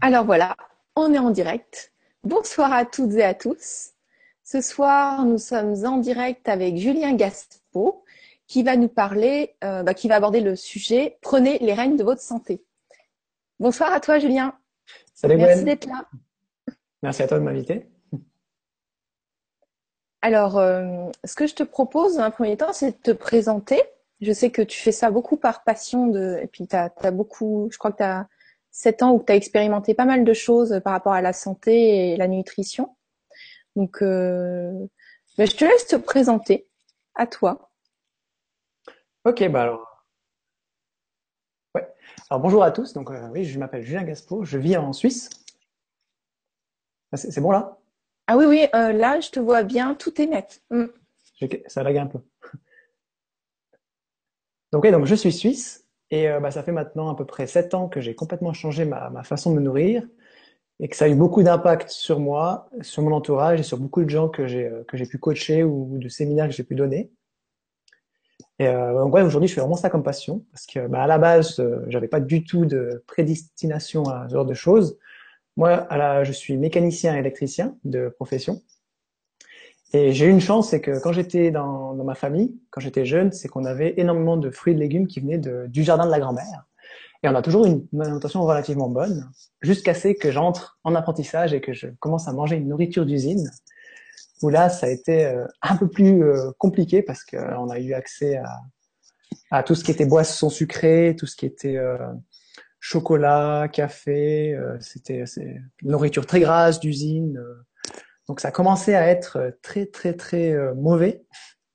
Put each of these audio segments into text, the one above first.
Alors voilà, on est en direct. Bonsoir à toutes et à tous. Ce soir, nous sommes en direct avec Julien Gaspo qui va nous parler, euh, bah, qui va aborder le sujet Prenez les rênes de votre santé. Bonsoir à toi, Julien. Salut, Merci d'être là. Merci à toi de m'inviter. Alors, euh, ce que je te propose dans un premier temps, c'est de te présenter. Je sais que tu fais ça beaucoup par passion de, et puis tu as, beaucoup, je crois que tu as 7 ans où tu as expérimenté pas mal de choses par rapport à la santé et la nutrition. Donc, euh, ben, je te laisse te présenter à toi. Ok, bah alors. Ouais. Alors bonjour à tous. Donc euh, oui, je m'appelle Julien Gaspo, je vis en Suisse. Ah, c'est bon là? Ah oui, oui, euh, là je te vois bien, tout est net. Mm. Ça lag un peu. Donc, donc je suis suisse et euh, bah, ça fait maintenant à peu près sept ans que j'ai complètement changé ma, façon de me nourrir et que ça a eu beaucoup d'impact sur moi, sur mon entourage et sur beaucoup de gens que j'ai euh, que j'ai pu coacher ou de séminaires que j'ai pu donner. Et euh, donc ouais, aujourd'hui je fais vraiment ça comme passion parce que bah, à la base j'avais pas du tout de prédestination à ce genre de choses. Moi, à la, je suis mécanicien électricien de profession. Et j'ai eu une chance, c'est que quand j'étais dans, dans, ma famille, quand j'étais jeune, c'est qu'on avait énormément de fruits et de légumes qui venaient de, du jardin de la grand-mère. Et on a toujours une alimentation relativement bonne, jusqu'à ce que j'entre en apprentissage et que je commence à manger une nourriture d'usine, où là, ça a été euh, un peu plus euh, compliqué parce qu'on a eu accès à, à, tout ce qui était boisson sucrée, tout ce qui était euh, chocolat, café, c'était nourriture très grasse d'usine. Donc ça a commencé à être euh, très très très euh, mauvais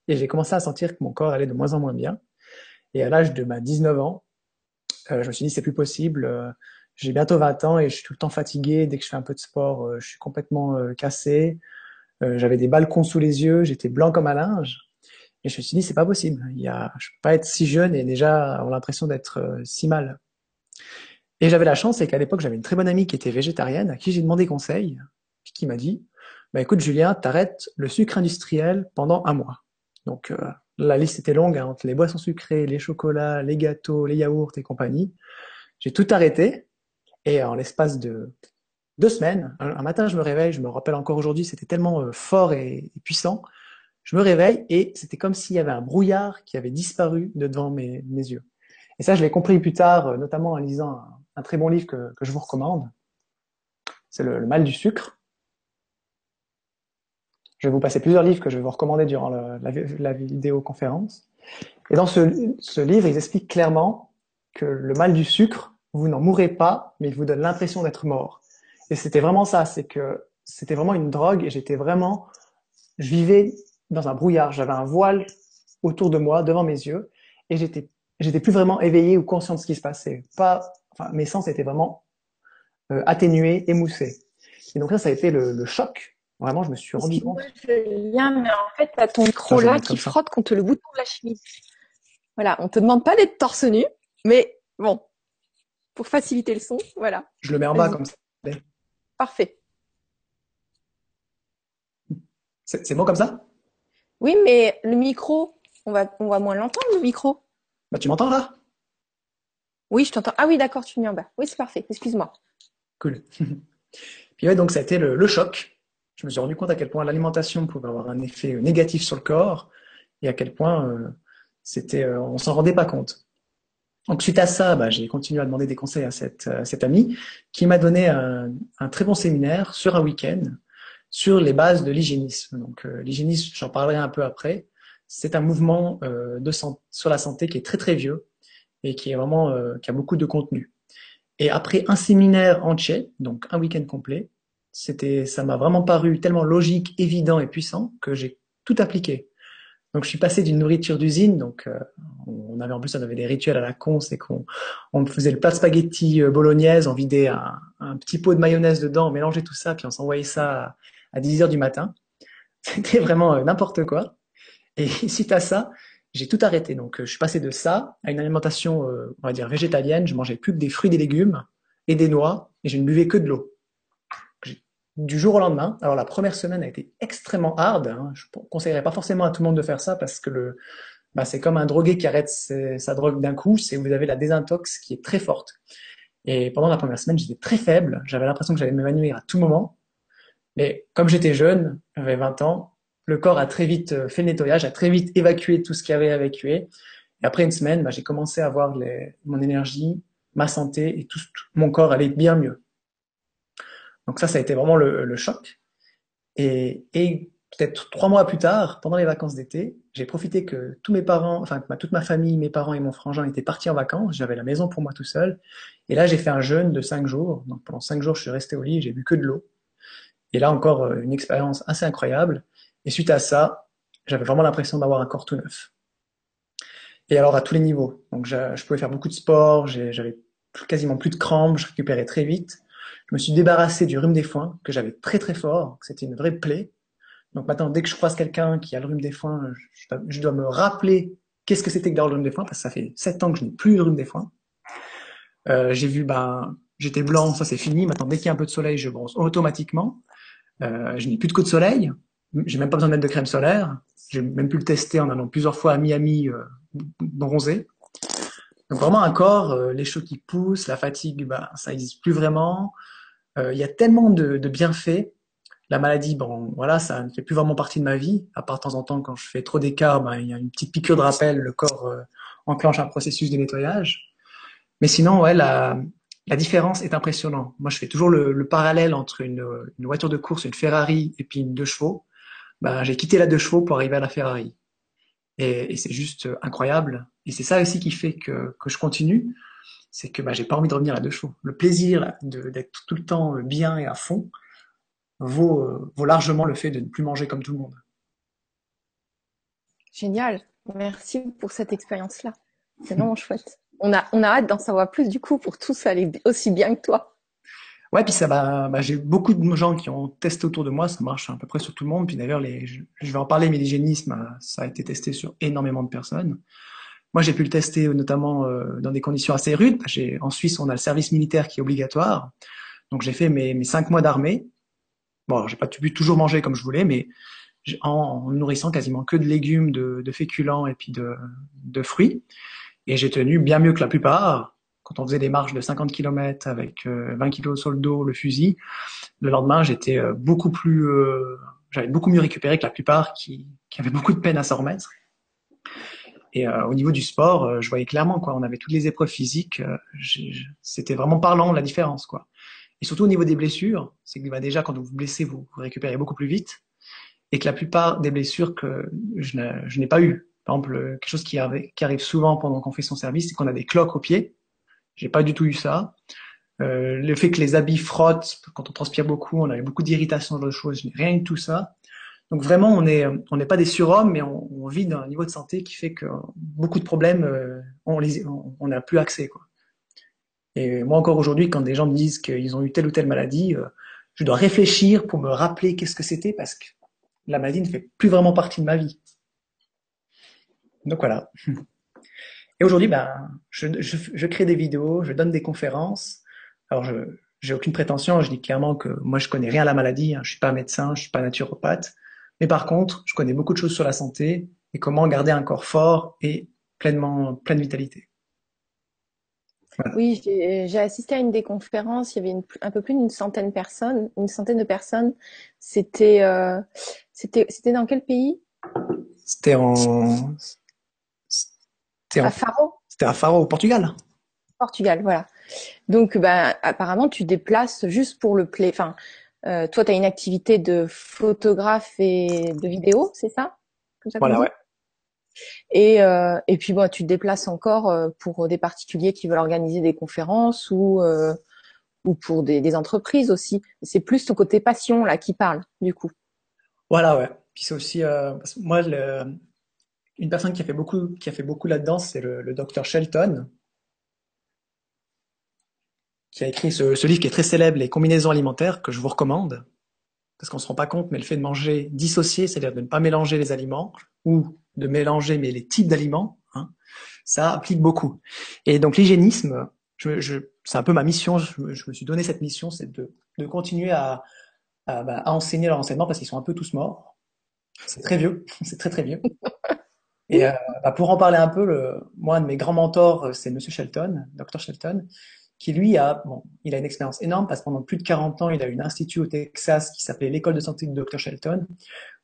et j'ai commencé à sentir que mon corps allait de moins en moins bien. Et à l'âge de ma 19 ans, euh, je me suis dit c'est plus possible. j'ai bientôt 20 ans et je suis tout le temps fatigué. Dès que je fais un peu de sport, je suis complètement cassé. J'avais des balcons sous les yeux, j'étais blanc comme un linge. Et je me suis dit c'est pas possible. Il y a, je peux pas être si jeune et déjà avoir l'impression d'être si mal. Et j'avais la chance, c'est qu'à l'époque j'avais une très bonne amie qui était végétarienne, à qui j'ai demandé conseil, qui m'a dit bah écoute Julien, t'arrêtes le sucre industriel pendant un mois. Donc euh, la liste était longue hein, entre les boissons sucrées, les chocolats, les gâteaux, les yaourts et compagnie. J'ai tout arrêté et en l'espace de deux semaines, un, matin je me réveille, je me rappelle encore aujourd'hui, c'était tellement euh, fort et, puissant. Je me réveille et c'était comme s'il y avait un brouillard qui avait disparu de devant mes, yeux. Et ça, je l'ai compris plus tard, euh, notamment en lisant un, très bon livre que je vous recommande. C'est le mal du sucre je vais vous passer plusieurs livres que je vais vous recommander durant la, vidéoconférence. Et dans ce, livre, ils expliquent clairement que le mal du sucre, vous n'en mourrez pas, mais il vous donne l'impression d'être mort. Et c'était vraiment ça, c'est que c'était vraiment une drogue et j'étais vraiment, je vivais dans un brouillard, j'avais un voile autour de moi, devant mes yeux, et j'étais, j'étais plus vraiment éveillé ou conscient de ce qui se passait. Pas, enfin, mes sens étaient vraiment euh, atténués, émoussés. Et donc là, ça a été le choc Vraiment, je me suis rendu compte. Julien, mais en fait, tu as ton micro là qui frotte contre le bouton de la chemise. Voilà, on te demande pas d'être torse nu, mais bon, pour faciliter le son, voilà. Je le mets en bas comme ça. Parfait. C'est bon comme ça? Oui, mais le micro, on va, on va moins l'entendre, le micro. Bah, tu m'entends là? Oui, je t'entends. Ah oui, d'accord, tu mets en bas. Oui, c'est parfait. Excuse-moi. Cool. Puis ouais, donc ça a été le choc je me suis rendu compte à quel point l'alimentation pouvait avoir un effet négatif sur le corps et à quel point euh, c'était, euh, on s'en rendait pas compte. Donc suite à ça, bah, j'ai continué à demander des conseils à cette, euh, cette amie qui m'a donné un, un, très bon séminaire sur un week-end sur les bases de l'hygiénisme. Donc euh, l'hygiénisme, j'en parlerai un peu après. C'est un mouvement euh, de sur la santé qui est très très vieux et qui est vraiment qui a beaucoup de contenu. Et après un séminaire entier, donc un week-end complet, c'était, ça m'a vraiment paru tellement logique, évident et puissant que j'ai tout appliqué. Donc je suis passé d'une nourriture d'usine, donc euh, on avait en plus on avait des rituels à la con, c'est qu'on on faisait le plat de spaghetti euh, bolognaise, on vidait un, petit pot de mayonnaise dedans, on mélangeait tout ça, puis on s'envoyait ça à, 10 heures du matin. C'était vraiment euh, n'importe quoi. Et suite à ça, j'ai tout arrêté. Donc je suis passé de ça à une alimentation, on va dire végétalienne. Je mangeais plus que des fruits, des légumes et des noix, et je ne buvais que de l'eau du jour au lendemain. Alors la première semaine a été extrêmement hard. Hein. Je ne conseillerais pas forcément à tout le monde de faire ça parce que le, bah, c'est comme un drogué qui arrête sa drogue d'un coup. C'est vous avez la désintox qui est très forte. Et pendant la première semaine, j'étais très faible. J'avais l'impression que j'allais m'évanouir à tout moment. Mais comme j'étais jeune, j'avais 20 ans, le corps a très vite euh, fait le nettoyage, a très vite évacué tout ce qu'il avait à évacuer. Et après une semaine, bah, j'ai commencé à voir les, mon énergie, ma santé et tout, mon corps allait bien mieux. Donc ça, ça a été vraiment le, choc. Et, et peut-être trois mois plus tard, pendant les vacances d'été, j'ai profité que tous mes parents, enfin que toute ma famille, mes parents et mon frangin étaient partis en vacances. J'avais la maison pour moi tout seul. Et là, j'ai fait un jeûne de cinq jours. Donc pendant cinq jours, je suis resté au lit, j'ai bu que de l'eau. Et là encore, euh, une expérience assez incroyable. Et suite à ça, j'avais vraiment l'impression d'avoir un corps tout neuf. Et alors à tous les niveaux. Donc je, je pouvais faire beaucoup de sport, j'avais quasiment plus de crampes, je récupérais très vite. Je me suis débarrassé du rhume des foins que j'avais très très fort, c'était une vraie plaie. Donc maintenant, dès que je croise quelqu'un qui a le rhume des foins, je, dois me rappeler qu'est-ce que c'était que d'avoir le rhume des foins, parce que ça fait sept ans que je n'ai plus le rhume des foins. Euh, j'ai vu, ben, j'étais blanc, ça c'est fini. Maintenant, dès qu'il y a un peu de soleil, je bronze automatiquement. Euh, je n'ai plus de coups de soleil. J'ai même pas besoin de mettre de crème solaire. J'ai même pu le tester en allant plusieurs fois à Miami euh, bronzer. Donc vraiment un corps, euh, les cheveux qui poussent, la fatigue, bah, ça n'existe plus vraiment. Euh, il y a tellement de, de, bienfaits. La maladie, bon, voilà, ça ne fait plus vraiment partie de ma vie. À part de temps en temps, quand je fais trop d'écart, ben, il y a une petite piqûre de rappel, le corps euh, enclenche un processus de nettoyage. Mais sinon, ouais, la, la différence est impressionnante. Moi, je fais toujours le, le parallèle entre une, une, voiture de course, une Ferrari et puis une deux chevaux. Ben, j'ai quitté la deux chevaux pour arriver à la Ferrari. Et, et c'est juste incroyable. Et c'est ça aussi qui fait que, que je continue. C'est que ben, j'ai pas envie de revenir à deux chevaux. Le plaisir d'être tout le temps bien et à fond vaut, euh, vaut largement le fait de ne plus manger comme tout le monde. Génial. Merci pour cette expérience-là. C'est vraiment chouette. On a, on a hâte d'en savoir plus du coup pour tous aller aussi bien que toi. Ouais, puis ça bah, bah, j'ai beaucoup de gens qui ont testé autour de moi, ça marche à peu près sur tout le monde. Puis d'ailleurs, les, je, vais en parler, mais l'hygiénisme, ça a été testé sur énormément de personnes. Moi, j'ai pu le tester notamment euh, dans des conditions assez rudes. En Suisse, on a le service militaire qui est obligatoire. Donc j'ai fait mes, mes cinq mois d'armée. Bon, j'ai pas pu toujours manger comme je voulais, mais en, en, nourrissant quasiment que de légumes, de, de féculents et puis de, de fruits. Et j'ai tenu bien mieux que la plupart quand on faisait des marches de 50 km avec 20 euh, kg sur le dos, le fusil, le lendemain, j'étais euh, beaucoup plus, euh, j'avais beaucoup mieux récupéré que la plupart qui, qui avaient beaucoup de peine à s'en remettre. Et au niveau du sport, je voyais clairement quoi. On avait toutes les épreuves physiques. C'était vraiment parlant la différence quoi. Et surtout au niveau des blessures, c'est que bah, déjà quand vous vous blessez, vous, vous récupérez beaucoup plus vite. Et que la plupart des blessures que je n'ai pas eu, par exemple, quelque chose qui arrive, qui arrive souvent pendant qu'on fait son service, c'est qu'on a des cloques aux pieds. J'ai pas du tout eu ça. Euh, le fait que les habits frottent quand on transpire beaucoup, on a beaucoup d'irritation dans les choses, je n'ai rien de tout ça. Donc vraiment, on est, on n'est pas des surhommes, mais on, vit d'un niveau de santé qui fait que beaucoup de problèmes, euh, on n'a plus accès. Et moi encore aujourd'hui, quand des gens me disent qu'ils ont eu telle ou telle maladie, euh, je dois réfléchir pour me rappeler qu'est-ce que c'était parce que la maladie ne fait plus vraiment partie de ma vie. Donc voilà. Et aujourd'hui, ben, je, crée des vidéos, je donne des conférences. Alors, je j'ai aucune prétention. Je dis clairement que moi, je connais rien à la maladie. Hein. Je suis pas médecin, je suis pas naturopathe. Mais par contre, je connais beaucoup de choses sur la santé et comment garder un corps fort et pleinement pleine vitalité. Voilà. Oui, j'ai assisté à une des conférences. Il y avait une, un peu plus d'une centaine de personnes, une centaine de personnes. C'était, euh, c'était, c'était dans quel pays? C'était en, à Faro C'était à Faro, au Portugal. Portugal, voilà. Donc, bah, apparemment, tu déplaces juste pour le. Enfin, euh, toi, tu as une activité de photographe et de vidéo, c'est ça, ça Voilà, ouais. Et, euh, et puis, bon, tu te déplaces encore euh, pour des particuliers qui veulent organiser des conférences ou, euh, ou pour des, des entreprises aussi. C'est plus ton côté passion là qui parle, du coup. Voilà, ouais. Puis c'est aussi, euh, moi, le, une personne qui a fait beaucoup, qui a fait beaucoup là-dedans, c'est le, le docteur Shelton, qui a écrit ce, ce, livre qui est très célèbre, Les combinaisons alimentaires, que je vous recommande, parce qu'on se rend pas compte, mais le fait de manger dissocié, c'est-à-dire de ne pas mélanger les aliments, ou de mélanger mais les types d'aliments, hein, ça applique beaucoup. Et donc l'hygiénisme, je, je, c'est un peu ma mission, je, me suis donné cette mission, c'est de, de continuer à, à, bah, à enseigner leur enseignement, parce qu'ils sont un peu tous morts. C'est très vieux, c'est très très vieux. Et euh, bah pour en parler un peu, le, moi, un de mes grands mentors, c'est Monsieur Shelton, Dr Shelton, qui lui a, bon, il a une expérience énorme parce que pendant plus de 40 ans, il a eu un institut au Texas qui s'appelait l'école de santé de Dr. Shelton,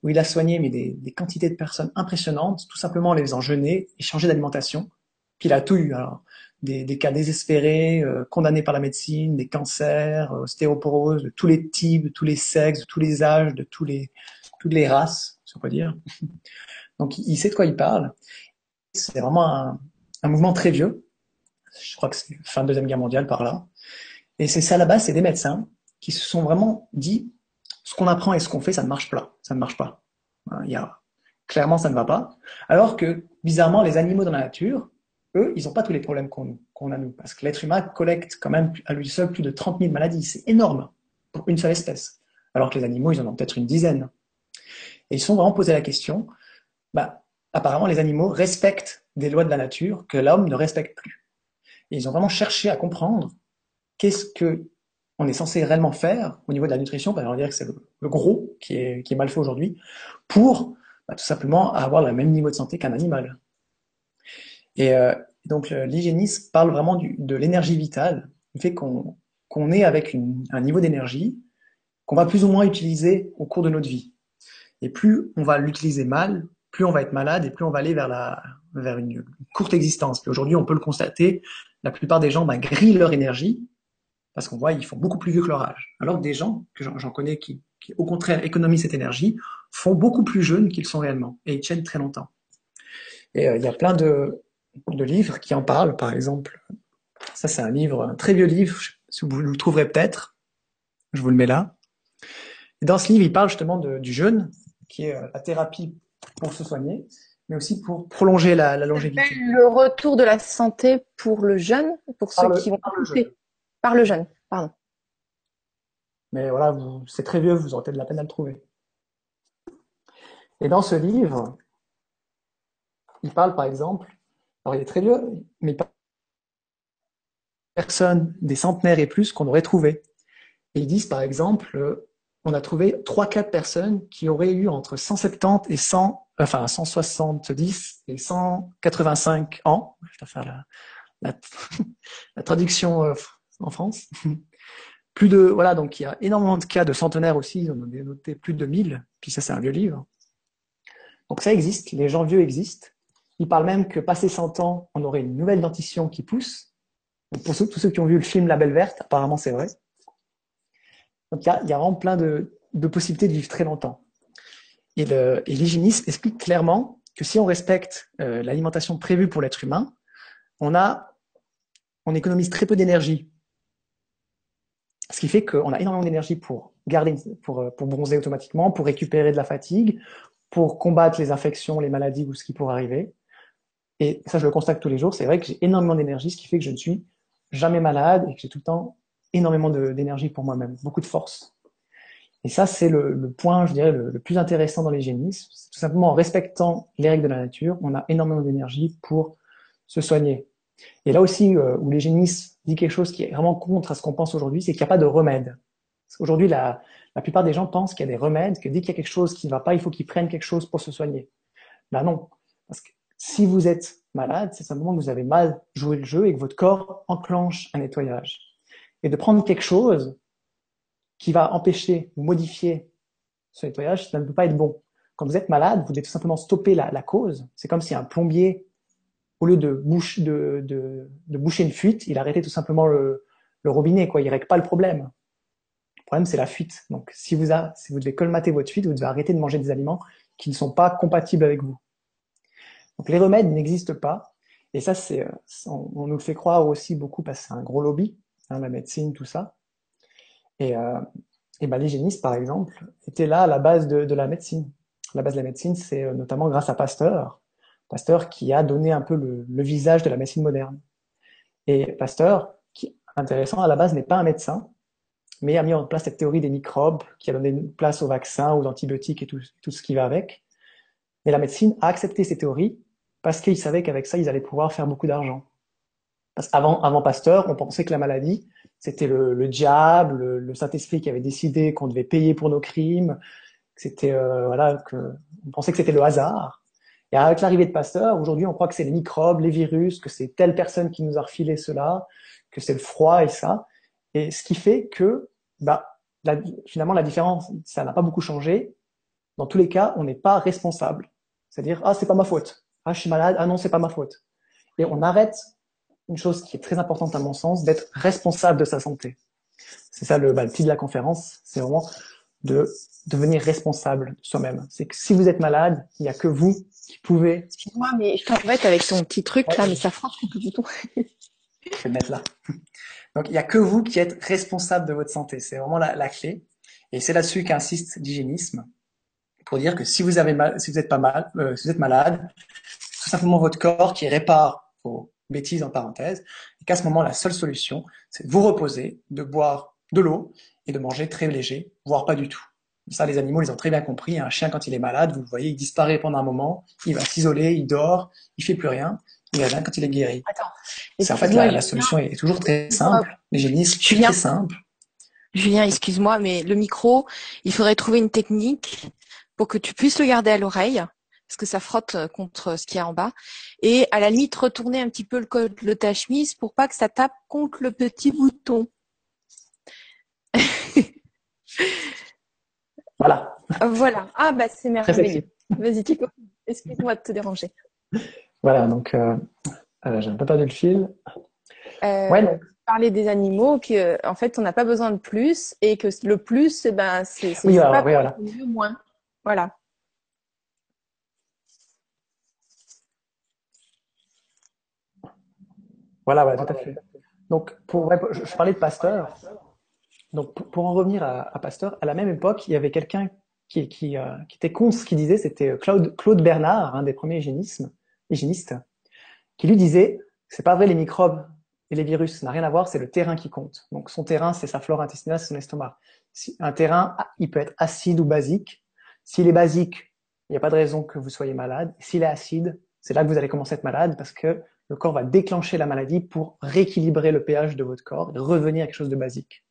où il a soigné mais des, des, quantités de personnes impressionnantes, tout simplement en les faisant jeûner et changer d'alimentation. Puis il a tout eu, alors des, des cas désespérés, euh, condamnés par la médecine, des cancers, euh, ostéoporose, de tous les types, de tous les sexes, de tous les âges, de tous les, toutes les races, si on peut dire. Donc il sait de quoi il parle. C'est vraiment un, un mouvement très vieux, je crois que c'est fin de deuxième guerre mondiale par là. Et c'est ça base, c'est des médecins qui se sont vraiment dit ce qu'on apprend et ce qu'on fait, ça ne marche pas, ça ne marche pas. Il y a clairement ça ne va pas. Alors que bizarrement, les animaux dans la nature, eux, ils n'ont pas tous les problèmes qu'on a nous, parce que l'être humain collecte quand même à lui seul plus de 30 000 maladies, c'est énorme pour une seule espèce. Alors que les animaux, ils en ont peut-être une dizaine. Et ils se sont vraiment posé la question, bah, apparemment les animaux respectent des lois de la nature que l'homme ne respecte plus. Ils ont vraiment cherché à comprendre qu'est-ce que on est censé réellement faire au niveau de la nutrition, qu'on va dire que c'est le, gros qui est, mal fait aujourd'hui, pour bah, tout simplement avoir le même niveau de santé qu'un animal. Et euh, donc l'hygiénisme parle vraiment du, de l'énergie vitale, le fait qu'on est avec un niveau d'énergie qu'on va plus ou moins utiliser au cours de notre vie. Et plus on va l'utiliser mal, plus on va être malade et plus on va aller vers, vers une courte existence. Aujourd'hui, on peut le constater, la plupart des gens bah, grillent leur énergie parce qu'on voit ils font beaucoup plus vieux que leur âge. Alors des gens que j'en connais qui, qui, au contraire, économisent cette énergie, font beaucoup plus jeunes qu'ils sont réellement et ils tiennent très longtemps. Et euh, il y a plein de, livres qui en parlent. Par exemple, ça c'est un livre, un très vieux livre, si vous le trouverez peut-être. Je vous le mets là. Dans ce livre, il parle justement du jeûne, qui est euh, la thérapie pour se soigner mais aussi pour prolonger la, la longévité. Le retour de la santé pour le jeune, pour ceux qui vont par le jeune. Par le jeune, pardon. Mais voilà, c'est très vieux, vous aurez peut-être de la peine à le trouver. Et dans ce livre, il parle par exemple, alors il est très vieux, mais il parle de personnes, des centenaires et plus qu'on aurait trouvé. Et ils disent par exemple, on a trouvé trois quatre personnes qui auraient eu entre 170 et 100 enfin 170 et 185 ans. Je vais faire la, traduction euh, en France. Plus de voilà, donc il y a énormément de cas de centenaires aussi. On en a noté plus de 1000. Puis ça, c'est un vieux livre. Donc ça existe. Les gens vieux existent. Ils parlent même que passé 100 ans, on aurait une nouvelle dentition qui pousse. Pour tous ceux qui ont vu le film La Belle Verte, apparemment c'est vrai. Donc il y a, y a vraiment plein de, possibilités de vivre très longtemps. Et l'hygiénisme explique clairement que si on respecte euh, l'alimentation prévue pour l'être humain, on, économise très peu d'énergie. Ce qui fait qu'on a énormément d'énergie pour garder, pour, pour bronzer automatiquement, pour récupérer de la fatigue, pour combattre les infections, les maladies ou ce qui pourrait arriver. Et ça, je le constate tous les jours. C'est vrai que j'ai énormément d'énergie, ce qui fait que je ne suis jamais malade et que j'ai tout le temps énormément d'énergie pour moi-même, beaucoup de force. Et ça, c'est le, point, je dirais, le, plus intéressant dans l'hygiénisme. Tout simplement en respectant les règles de la nature, on a énormément d'énergie pour se soigner. Et là aussi, euh, où l'hygiénisme dit quelque chose qui est vraiment contre à ce qu'on pense aujourd'hui, c'est qu'il n'y a pas de remède. Aujourd'hui, la, la plupart des gens pensent qu'il y a des remèdes, que dès qu'il y a quelque chose qui ne va pas, il faut qu'ils prennent quelque chose pour se soigner. Ben non. Parce que si vous êtes malade, c'est simplement que vous avez mal joué le jeu et que votre corps enclenche un nettoyage. Et de prendre quelque chose qui va empêcher ou modifier ce nettoyage, ça ne peut pas être bon. Quand vous êtes malade, vous devez tout simplement stopper la, cause. C'est comme si un plombier, au lieu de, bouche, de, de, de, boucher une fuite, il arrêtait tout simplement le, robinet, quoi. Il règle pas le problème. Le problème, c'est la fuite. Donc, si vous, devez colmater votre fuite, vous devez arrêter de manger des aliments qui ne sont pas compatibles avec vous. Donc, les remèdes n'existent pas. Et ça, c'est, on, on, nous le fait croire aussi beaucoup parce que c'est un gros lobby, hein, la médecine, tout ça. Et, euh, ben, l'hygiéniste, par exemple, était là à la base de, de la médecine. La base de la médecine, c'est euh, notamment grâce à Pasteur. Pasteur qui a donné un peu le, le, visage de la médecine moderne. Et Pasteur, qui intéressant à la base, n'est pas un médecin, mais a mis en place cette théorie des microbes, qui a donné place aux vaccins, aux antibiotiques et tout, tout ce qui va avec. Mais la médecine a accepté ces théories parce qu'ils savaient qu'avec ça, ils allaient pouvoir faire beaucoup d'argent. Avant Pasteur, on pensait que la maladie, c'était le, le, diable, le, le Saint-Esprit qui avait décidé qu'on devait payer pour nos crimes, c'était euh, voilà que on pensait que c'était le hasard. Et avec l'arrivée de Pasteur, aujourd'hui on croit que c'est les microbes, les virus, que c'est telle personne qui nous a refilé cela, que c'est le froid et ça. Et ce qui fait que, bah, finalement, la différence, ça n'a pas beaucoup changé. Dans tous les cas, on n'est pas responsable. C'est-à-dire, ah, c'est pas ma faute. Ah, je suis malade. Ah non, c'est pas ma faute. Et on arrête une chose qui est très importante à mon sens, d'être responsable de sa santé. C'est ça le, bah, le titre de la conférence. C'est vraiment de devenir responsable de soi-même. C'est que si vous êtes malade, il n'y a que vous qui pouvez. Excuse-moi, mais je t'embête avec ton petit truc là, mais ça peu du tout. je vais le mettre là. Donc, il n'y a que vous qui êtes responsable de votre santé. C'est vraiment la, la, clé. Et c'est là-dessus qu'insiste l'hygiénisme. Pour dire que si vous avez mal, si vous êtes pas mal, euh, si vous êtes malade, tout simplement votre corps qui répare vos bêtises en parenthèse, et qu'à ce moment, la seule solution, c'est de vous reposer, de boire de l'eau et de manger très léger, voire pas du tout. Ça, les animaux, ils ont très bien compris. Un chien, quand il est malade, vous le voyez, il disparaît pendant un moment, il va s'isoler, il dort, il fait plus rien. Il revient quand il est guéri. C'est en fait la, la solution est toujours très simple. Très simple. Julien, excuse-moi, mais le micro, il faudrait trouver une technique pour que tu puisses le garder à l'oreille, parce que ça frotte contre ce qu'il y a en bas, et à la limite retourner un petit peu le col de ta chemise pour pas que ça tape contre le petit bouton. Voilà. Voilà. Ah bah c'est merveilleux. Vas-y Tico, excuse-moi de te déranger. Voilà, donc euh, euh, j'ai un peu perdu le fil. Euh, ouais, donc. Parler des animaux, que en fait on n'a pas besoin de plus et que le plus, eh ben c'est oui, pas oui, voilà. mieux moins. Voilà. Voilà, ouais, tout à fait. Donc, pour, je, je parlais de Pasteur. Donc, pour en revenir à, Pasteur, à la même époque, il y avait quelqu'un qui, qui, euh, qui, était con ce qu'il disait, c'était Claude, Claude Bernard, un des premiers hygiénistes, qui lui disait, c'est pas vrai les microbes et les virus, ça n'a rien à voir, c'est le terrain qui compte. Donc son terrain, c'est sa flore intestinale, son estomac. Si, un terrain, il peut être acide ou basique. S'il est basique, il n'y a pas de raison que vous soyez malade. S'il est acide, c'est là que vous allez commencer à être malade parce que le corps va déclencher la maladie pour rééquilibrer le pH de votre corps et revenir à quelque chose de basique.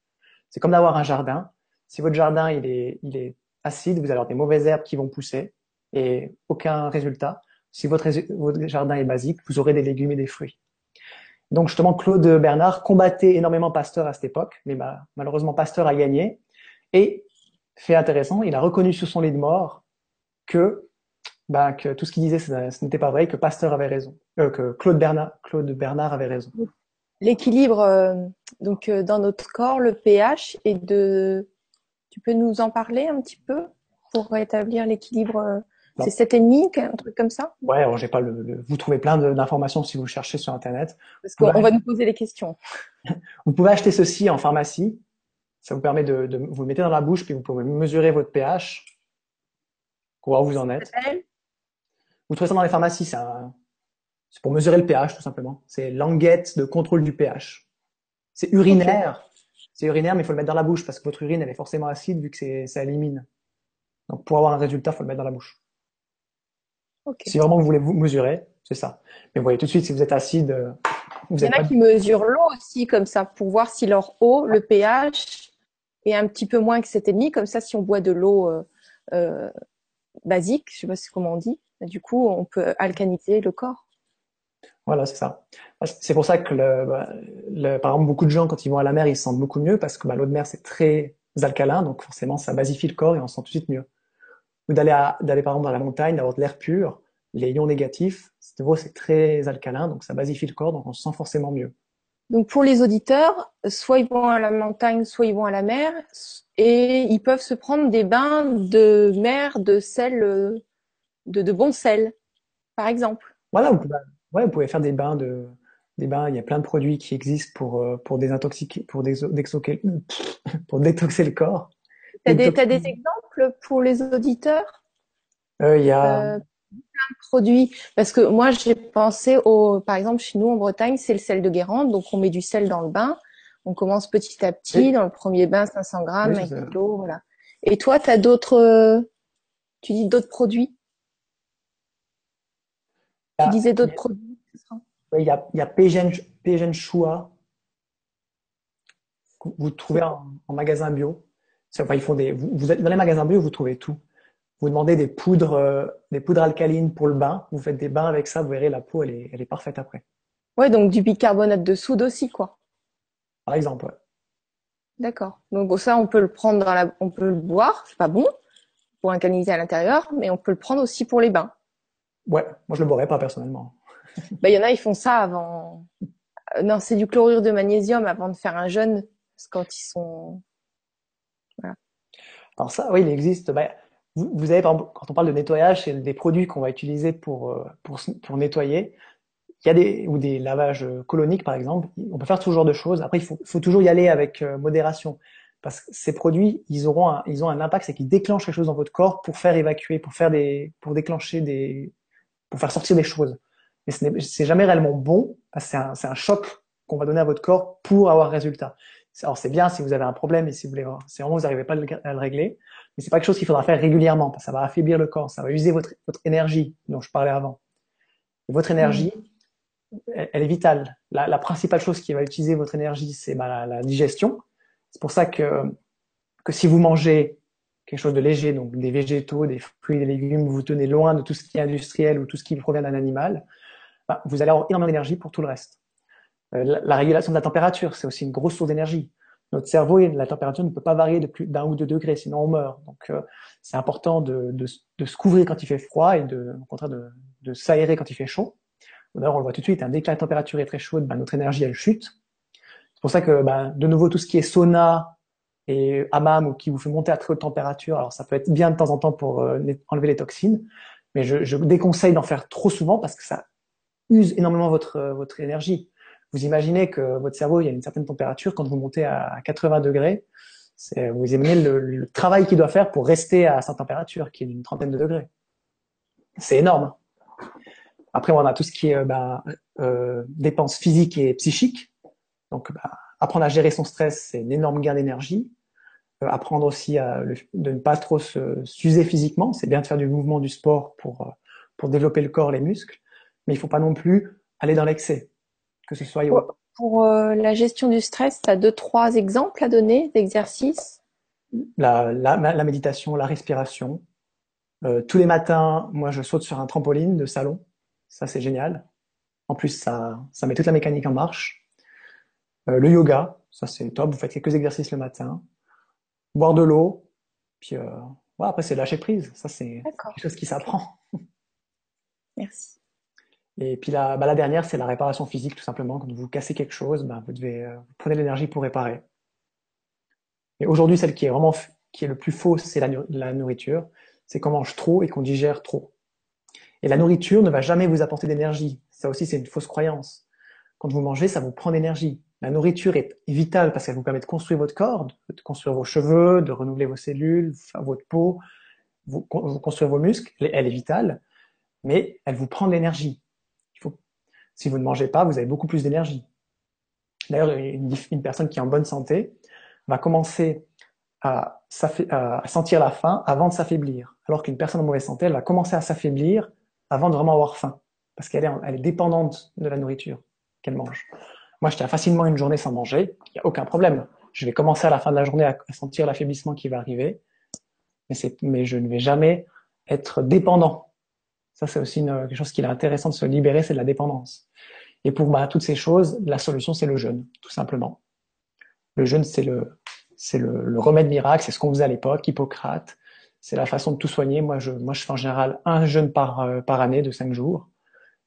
C'est comme d'avoir un jardin. Si votre jardin il est, acide, vous allez avoir des mauvaises herbes qui vont pousser et aucun résultat. Si votre, jardin est basique, vous aurez des légumes et des fruits. Donc justement, Claude Bernard combattait énormément Pasteur à cette époque, mais bah, malheureusement Pasteur a gagné. Et fait intéressant, il a reconnu sur son lit de mort que, bah, que tout ce qu'il disait, ce n'était pas vrai, que Pasteur avait raison, euh, que Claude Bernard, Claude Bernard avait raison l'équilibre euh, donc euh, dans notre corps, le pH et de. Tu peux nous en parler un petit peu pour rétablir l'équilibre euh, C'est C'est demi, un truc comme ça? Ouais, alors j'ai pas le, Vous trouvez plein d'informations si vous cherchez sur internet. Parce qu'on va nous poser les questions. vous pouvez acheter ceci en pharmacie. Ça vous permet de, de vous le mettez dans la bouche puis vous pouvez mesurer votre pH. Voir où vous en êtes. Vous trouvez ça dans les pharmacies, c'est un, pour mesurer le pH, tout simplement. C'est languette de contrôle du pH. C'est urinaire. C'est urinaire, mais il faut le mettre dans la bouche parce que votre urine, elle est forcément acide vu que c'est, ça élimine. Donc, pour avoir un résultat, il faut le mettre dans la bouche. Si vraiment vous voulez vous mesurer, c'est ça. Mais vous voyez tout de suite, si vous êtes acide, euh, vous Il y en a qui mesurent l'eau aussi comme ça pour voir si leur eau, le pH, est un petit peu moins que 7,5. Comme ça, si on boit de l'eau euh, euh, basique, je sais pas comment on dit, du coup, on peut alcaniser le corps. Voilà, c'est ça. C'est pour ça que, le, bah, le, par exemple, beaucoup de gens, quand ils vont à la mer, ils se sentent beaucoup mieux parce que bah, l'eau de mer, c'est très alcalin, donc forcément, ça basifie le corps et on se sent tout de suite mieux. Ou d'aller, d'aller par exemple dans la montagne, d'avoir de l'air pur, les ions négatifs, c'est très alcalin, donc ça basifie le corps, donc on se sent forcément mieux. Donc pour les auditeurs, soit ils vont à la montagne, soit ils vont à la mer, et ils peuvent se prendre des bains de mer, de sel, de, de bon sel, par exemple. Voilà, vous Ouais, vous pouvez faire des bains de, des bains. Il y a plein de produits qui existent pour euh, pour désintoxiquer, pour détoxer, pour détoxer le corps. T'as des, t'as des exemples pour les auditeurs? Euh, Il y a euh, plein de produits parce que moi j'ai pensé au, par exemple chez nous en Bretagne, c'est le sel de Guérande, donc on met du sel dans le bain. On commence petit à petit. Dans le premier bain, 500 grammes, oui, avec l'eau, voilà. Et toi, t'as d'autres, tu dis d'autres produits? Tu disais d'autres produits, Il y a, il y a Pégen, Choua. Vous trouvez en, magasin bio. Enfin, ils font des, vous, dans les magasins bio, vous trouvez tout. Vous demandez des poudres, euh, des poudres alcalines pour le bain. Vous faites des bains avec ça, vous verrez, la peau, elle est, elle est parfaite après. Ouais, donc du bicarbonate de soude aussi, quoi. par exemple. Ouais. D'accord. Donc ça, on peut le prendre dans la, on peut le boire, c'est pas bon pour alcaliniser à l'intérieur, mais on peut le prendre aussi pour les bains. Ouais, moi je le boirais pas personnellement. bah, il y en a, ils font ça avant. Euh, non, c'est du chlorure de magnésium avant de faire un jeûne, quand ils sont. Voilà. Alors ça, oui, il existe. Bah, vous, vous avez, quand on parle de nettoyage, c'est des produits qu'on va utiliser pour, euh, pour, pour nettoyer il y a des ou des lavages coloniques par exemple. On peut faire tout genre de choses. Après, il faut, faut toujours y aller avec euh, modération parce que ces produits, ils auront un, ils ont un impact, c'est qu'ils déclenchent quelque chose dans votre corps pour faire évacuer, pour faire des, pour déclencher des, pour faire sortir des choses. Mais ce n'est c'est jamais réellement bon. C'est un, c'est un choc qu'on va donner à votre corps pour avoir résultat. Alors c'est bien si vous avez un problème et si vous voulez, c'est vraiment vous n'arrivez pas à le régler, mais c'est pas quelque chose qu'il faudra faire régulièrement parce que ça va affaiblir le corps, ça va user votre, votre énergie dont je parlais avant. Et votre énergie, mmh elle est vitale. La, principale chose qui va utiliser votre énergie, c'est bah, la, digestion. C'est pour ça que, que si vous mangez quelque chose de léger, donc des végétaux, des fruits, des légumes, vous tenez loin de tout ce qui est industriel ou tout ce qui provient d'un animal, bah, vous allez avoir énormément d'énergie pour tout le reste. Euh, la, régulation de la température, c'est aussi une grosse source d'énergie. Notre cerveau, la température ne peut pas varier de plus d'un ou deux degrés, sinon on meurt. Donc euh, c'est important de, de, de, se couvrir quand il fait froid et de, au contraire de, de s'aérer quand il fait chaud. D'ailleurs, on le voit tout de suite, hein, dès que la température est très chaude, bah, notre énergie, elle chute. C'est pour ça que, bah, de nouveau, tout ce qui est sauna et hammam ou qui vous fait monter à très haute température, alors ça peut être bien de temps en temps pour euh, enlever les toxines, mais je, je déconseille d'en faire trop souvent parce que ça use énormément votre, euh, votre énergie. Vous imaginez que votre cerveau, il y a une certaine température, quand vous montez à 80 degrés, vous imaginez le, le travail qu'il doit faire pour rester à sa température, qui est d'une trentaine de degrés. C'est énorme. Après, on a tout ce qui est euh, bah, euh, dépenses physiques et psychiques. Donc, bah, apprendre à gérer son stress, c'est une énorme gain d'énergie. Euh, apprendre aussi à de ne pas trop s'user physiquement. C'est bien de faire du mouvement, du sport pour euh, pour développer le corps, les muscles. Mais il faut pas non plus aller dans l'excès, que ce soit. Pour, pour euh, la gestion du stress, tu as deux trois exemples à donner d'exercices? La, la, la, méditation, la respiration. tous les matins, moi, je saute sur un trampoline de salon ça, c'est génial. En plus, ça, ça met toute la mécanique en marche. Euh, le yoga, ça, c'est top. Vous faites quelques exercices le matin. Boire de l'eau. Puis, euh, après, c'est lâcher prise. Ça, c'est quelque chose qui s'apprend. Merci. Et puis la, bah, la dernière, c'est la réparation physique, tout simplement. Quand vous cassez quelque chose, bah, vous devez euh, vous prenez l'énergie pour réparer. Et aujourd'hui, celle qui est vraiment qui est le plus faux, c'est la, la nourriture. C'est qu'on mange trop et qu'on digère trop. Et la nourriture ne va jamais vous apporter d'énergie. Ça aussi, c'est une fausse croyance. Quand vous mangez, ça vous prend d'énergie. La nourriture est vitale parce qu'elle vous permet de construire votre corps, de construire vos cheveux, de renouveler vos cellules, votre peau, vous, construire vos muscles. Elle est vitale, mais elle vous prend de l'énergie. Si vous ne mangez pas, vous avez beaucoup plus d'énergie. D'ailleurs, une, personne qui est en bonne santé va commencer à, sentir la faim avant de s'affaiblir. Alors qu'une personne en mauvaise santé, elle va commencer à s'affaiblir avant de vraiment avoir faim, parce qu'elle est, elle est dépendante de la nourriture qu'elle mange. Moi, je tiens facilement une journée sans manger, il n'y a aucun problème. Je vais commencer à la fin de la journée à, sentir l'affaiblissement qui va arriver, mais, mais je ne vais jamais être dépendant. Ça, c'est aussi une, quelque chose qui est intéressant de se libérer, c'est de la dépendance. Et pour bah, toutes ces choses, la solution, c'est le jeûne, tout simplement. Le jeûne, c'est le, c'est le, le remède miracle, c'est ce qu'on faisait à l'époque, Hippocrate, c'est la façon de tout soigner. Moi, je, moi, je fais en général un jeûne par, euh, par année de cinq jours.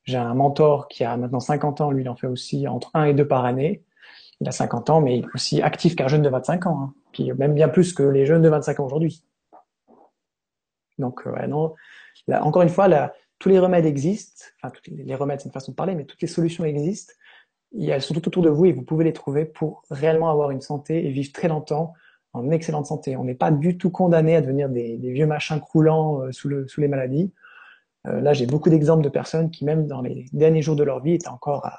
J'ai un mentor qui a maintenant 50 ans, lui, il en fait aussi entre un et deux par année. Il a 50 ans, mais il est aussi actif qu'un jeune de 25 ans. Hein. Puis même bien plus que les jeunes de 25 ans aujourd'hui. Donc, euh, non. Encore une fois, là, tous les remèdes existent. Enfin, les, remèdes, c'est une façon de parler, mais toutes les solutions existent. Et elles sont tout autour de vous et vous pouvez les trouver pour réellement avoir une santé et vivre très longtemps en excellente santé. On n'est pas du tout condamné à devenir des, vieux machins croulants euh, sous les maladies. Euh, là, j'ai beaucoup d'exemples de personnes qui, même dans les derniers jours de leur vie, étaient encore à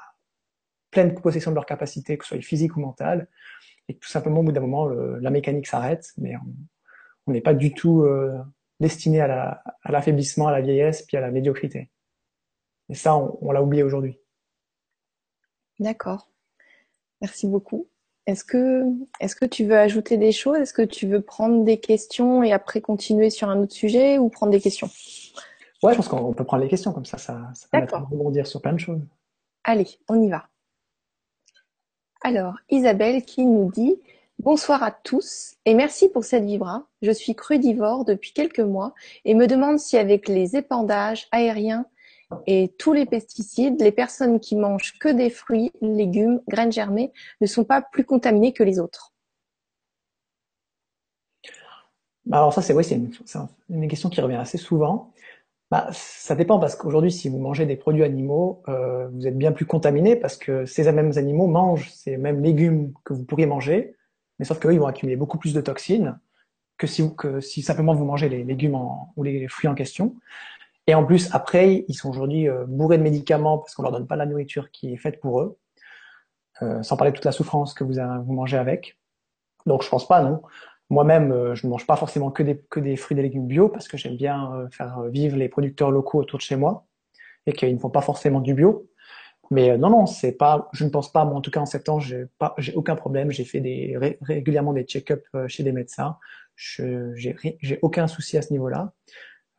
pleine possession de leurs capacités, que ce soit physiques ou mentales, et tout simplement, au bout d'un moment, la mécanique s'arrête, mais on n'est pas du tout euh, destiné à l'affaiblissement, à, la vieillesse, puis à la médiocrité. Et ça, on l'a oublié aujourd'hui. D'accord. Merci beaucoup. Est-ce que, est-ce que tu veux ajouter des choses? Est-ce que tu veux prendre des questions et après continuer sur un autre sujet ou prendre des questions? Ouais, je pense qu'on peut prendre les questions comme ça, ça, ça permet de rebondir sur plein de choses. Allez, on y va. Alors, Isabelle qui nous dit Bonsoir à tous et merci pour cette vibra. Je suis crudivore depuis quelques mois et me demande si avec les épandages aériens et tous les pesticides, les personnes qui mangent que des fruits, légumes, graines germées ne sont pas plus contaminées que les autres. Bah, alors ça, c'est oui, c'est une, question qui revient assez souvent. Bah, ça dépend parce qu'aujourd'hui, si vous mangez des produits animaux, euh, vous êtes bien plus contaminé parce que ces mêmes animaux mangent ces mêmes légumes que vous pourriez manger, mais sauf qu'eux, ils vont accumuler beaucoup plus de toxines que si, simplement vous mangez les légumes ou les fruits en question. Et en plus, après, ils sont aujourd'hui euh, bourrés de médicaments parce qu'on leur donne pas la nourriture qui est faite pour eux, euh, sans parler de toute la souffrance que vous, vous mangez avec. Donc je pense pas, non. Moi-même, euh, je ne mange pas forcément que des, que des fruits et légumes bio parce que j'aime bien euh, faire vivre les producteurs locaux autour de chez moi et qu'ils ne font pas forcément du bio. Mais euh, non, non, c'est pas. Je ne pense pas. Moi, en tout cas, en sept ans, j'ai pas, j'ai aucun problème. J'ai fait des régulièrement des check-ups chez des médecins. J'ai, j'ai aucun souci à ce niveau-là.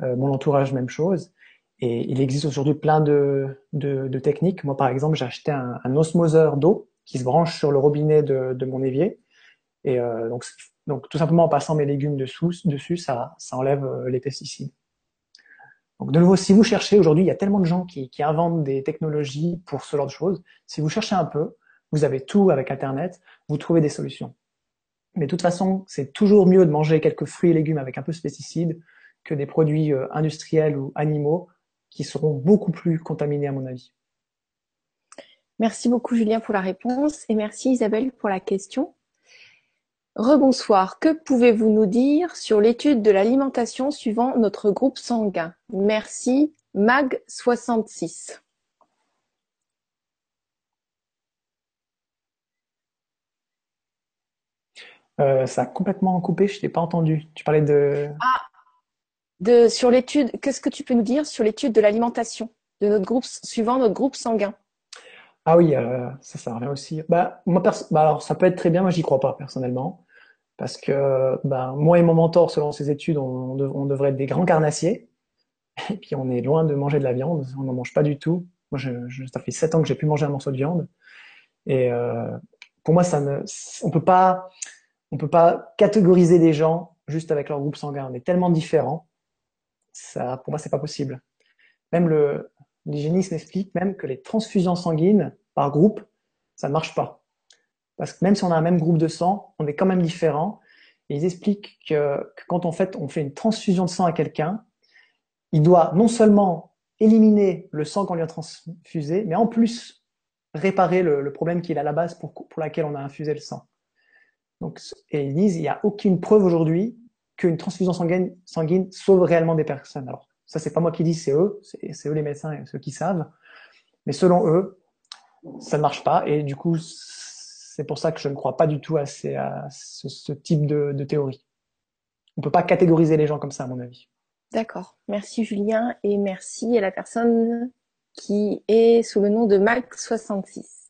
mon entourage, même chose. Et il existe aujourd'hui plein de, de, de, techniques. Moi, par exemple, j'ai acheté un, un osmoseur d'eau qui se branche sur le robinet de, de mon évier. Et euh, donc, donc, tout simplement en passant mes légumes dessus, ça, ça enlève euh, les pesticides. Donc, de nouveau, si vous cherchez, aujourd'hui, il y a tellement de gens qui, qui inventent des technologies pour ce genre de choses. Si vous cherchez un peu, vous avez tout avec Internet, vous trouvez des solutions. Mais de toute façon, c'est toujours mieux de manger quelques fruits et légumes avec un peu de pesticides que des produits euh, industriels ou animaux qui seront beaucoup plus contaminés à mon avis. Merci beaucoup Julien pour la réponse et merci Isabelle pour la question. Rebonsoir, que pouvez-vous nous dire sur l'étude de l'alimentation suivant notre groupe sanguin? Merci, Mag66. Euh, ça a complètement coupé, je t'ai pas entendu. Tu parlais de... Ah, de, sur l'étude, qu'est-ce que tu peux nous dire sur l'étude de l'alimentation de notre groupe, suivant notre groupe sanguin? Ah oui, euh, ça, ça revient aussi. Bah, moi, bah, alors, ça peut être très bien, moi, j'y crois pas, personnellement parce que ben, moi et mon mentor, selon ses études, on, devrait être des grands carnassiers. Et puis on est loin de manger de la viande, on n'en mange pas du tout. Moi, je, je, ça fait sept ans que j'ai pu manger un morceau de viande. Et euh, pour moi, ça ne, on peut pas, on peut pas catégoriser des gens juste avec leur groupe sanguin. On est tellement différents. Ça, pour moi, c'est pas possible. Même le l'hygiéniste explique même que les transfusions sanguines par groupe, ça ne marche pas. Parce que même si on a un même groupe de sang, on est quand même différents. Et ils expliquent que, quand on fait, on fait une transfusion de sang à quelqu'un, il doit non seulement éliminer le sang qu'on lui a transfusé, mais en plus réparer le, problème qu'il a à la base pour, laquelle on a infusé le sang. Donc, et ils disent, il n'y a aucune preuve aujourd'hui qu'une transfusion sanguine, sanguine sauve réellement des personnes. Alors, ça, c'est pas moi qui dis, c'est eux, c'est eux les médecins ceux qui savent. Mais selon eux, ça ne marche pas. Et du coup, c'est pour ça que je ne crois pas du tout à, ce, type de, théorie. On ne peut pas catégoriser les gens comme ça, à mon avis. D'accord. Merci Julien et merci à la personne qui est sous le nom de Mac66.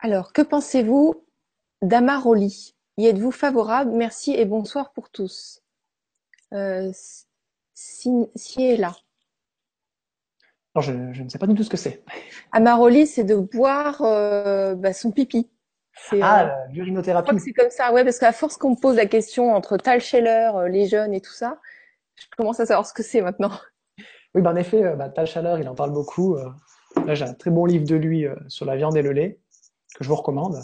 Alors, que pensez-vous d'Amaroli? Y êtes-vous favorable? Merci et bonsoir pour tous. Si, si est là je, ne sais pas du tout ce que c'est. Amaroli, c'est de boire euh, bah, son pipi. Ah, euh, l'urinothérapie. c'est comme ça, ouais, parce qu'à force qu'on me pose la question entre Tal Scheller, euh, les jeunes et tout ça, je commence à savoir ce que c'est maintenant. Oui, bah, en effet, bah, Tal Scheller, il en parle beaucoup. là, j'ai un très bon livre de lui sur la viande et le lait que je vous recommande.